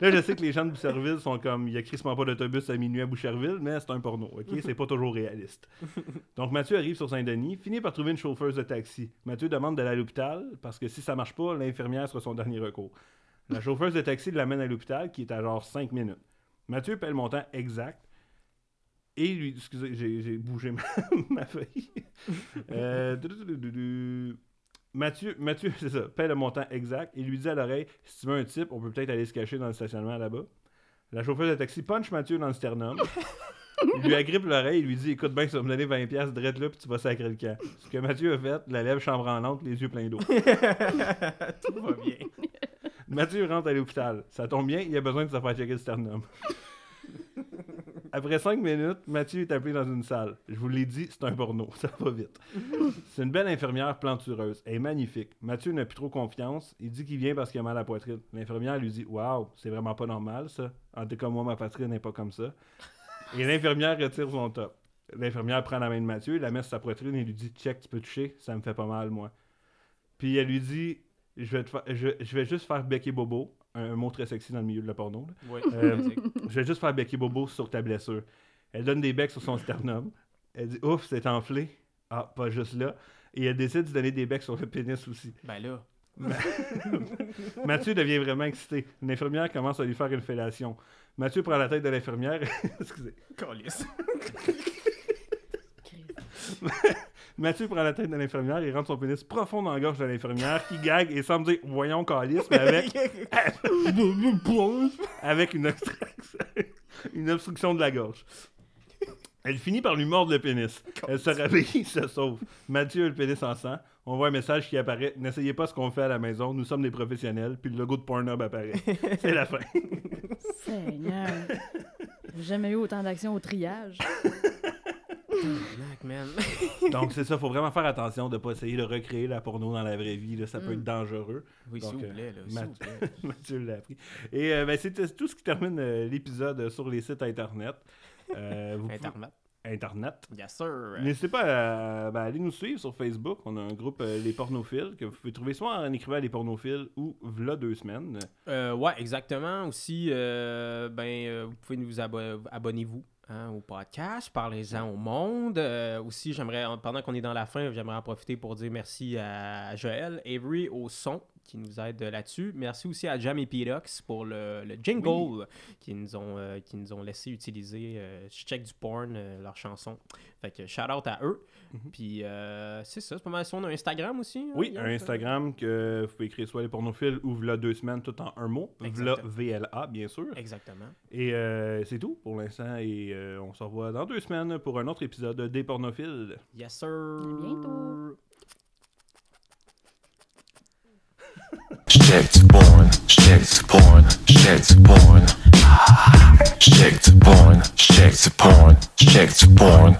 Là, je sais que les gens de Boucherville sont comme, il y a crissement pas d'autobus à minuit à Boucherville, mais c'est un porno, ok? C'est pas toujours réaliste. Donc, Mathieu arrive sur Saint-Denis, finit par trouver une chauffeuse de taxi. Mathieu demande d'aller à l'hôpital, parce que si ça marche pas, l'infirmière sera son dernier recours. La chauffeuse de taxi l'amène à l'hôpital qui est à genre 5 minutes. Mathieu paie le montant exact et lui. Excusez, j'ai bougé ma, ma feuille. Euh, Mathieu, Mathieu c'est ça, paie le montant exact et lui dit à l'oreille si tu veux un type, on peut peut-être aller se cacher dans le stationnement là-bas. La chauffeuse de taxi punch Mathieu dans le sternum. Il lui agrippe l'oreille et lui dit Écoute bien, ça va me donner 20$ direct là, puis tu vas sacrer le camp. Ce que Mathieu a fait, la lèvre chambre en l'encre, les yeux pleins d'eau. Tout va bien. Mathieu rentre à l'hôpital. Ça tombe bien, il a besoin de se faire checker le sternum. Après 5 minutes, Mathieu est appelé dans une salle. Je vous l'ai dit, c'est un porno. Ça va vite. C'est une belle infirmière plantureuse. Elle est magnifique. Mathieu n'a plus trop confiance. Il dit qu'il vient parce qu'il a mal à la poitrine. L'infirmière lui dit Waouh, c'est vraiment pas normal ça. En tout cas, moi, ma poitrine n'est pas comme ça. Et l'infirmière retire son top. L'infirmière prend la main de Mathieu, la met sur sa poitrine et lui dit Check, tu peux toucher, ça me fait pas mal, moi. Puis elle lui dit Je vais, te fa- je, je vais juste faire Becky Bobo, un, un mot très sexy dans le milieu de la porno. là. Oui, Euh. Je vais juste faire Becky Bobo sur ta blessure. Elle donne des becs sur son sternum. Elle dit Ouf, c'est enflé. Ah, pas juste là. Et elle décide de donner des becs sur le pénis aussi. Ben là. Mathieu devient vraiment excité. L'infirmière commence à lui faire une fellation. Mathieu prend la tête de l'infirmière. Excusez. Calice. Mathieu prend la tête de l'infirmière et rentre son pénis profond dans la gorge de l'infirmière qui gague et semble dire Voyons, calice, mais avec, avec une, obstruction, une obstruction de la gorge. Elle finit par lui mordre le pénis. Elle se réveille, se sauve. Mathieu a le pénis en sang. On voit un message qui apparaît N'essayez pas ce qu'on fait à la maison, nous sommes des professionnels. Puis le logo de Pornhub apparaît. C'est la fin. Seigneur. J'ai jamais eu autant d'action au triage. Donc c'est ça, faut vraiment faire attention de ne pas essayer de recréer la porno dans la vraie vie. là. Ça peut Mm. être dangereux. Oui, s'il vous euh, plaît, là. Mathieu l'a appris. Et euh, ben, c'était tout ce qui termine euh, l'épisode sur les sites internet. Euh, vous pouvez- Internet. Internet. Yes, sir. N'hésitez pas à ben, aller nous suivre sur Facebook. On a un groupe euh, Les Pornophiles que vous pouvez trouver soit en écrivant Les Pornophiles ou V'là deux semaines. Euh, ouais, exactement. Aussi, euh, ben, euh, vous pouvez nous abo- abonnez-vous hein, au podcast, parlez-en au monde. Euh, aussi, j'aimerais, en- pendant qu'on est dans la fin, j'aimerais en profiter pour dire merci à Joël, Avery au son qui nous aide là-dessus. Merci aussi à Jam et Pirox pour le, le jingle qui nous ont euh, qui nous ont laissé utiliser euh, Je check du porn leur chanson. Fait que shout out à eux. Mhm. Puis euh, c'est ça, c'est pas mal ça. On a un Instagram aussi. hein, Oui, un Instagram que vous pouvez écrire soit Les Pornophiles ou V'là deux semaines, tout en un mot. V'là Exactement. VLA, bien sûr. Exactement. Et euh, c'est tout pour l'instant. Et euh, on se revoit dans deux semaines pour un autre épisode des Pornophiles. Yes, sir. À bientôt. Checked porn, checked porn, checked porn. Checked porn, checked porn, checked porn.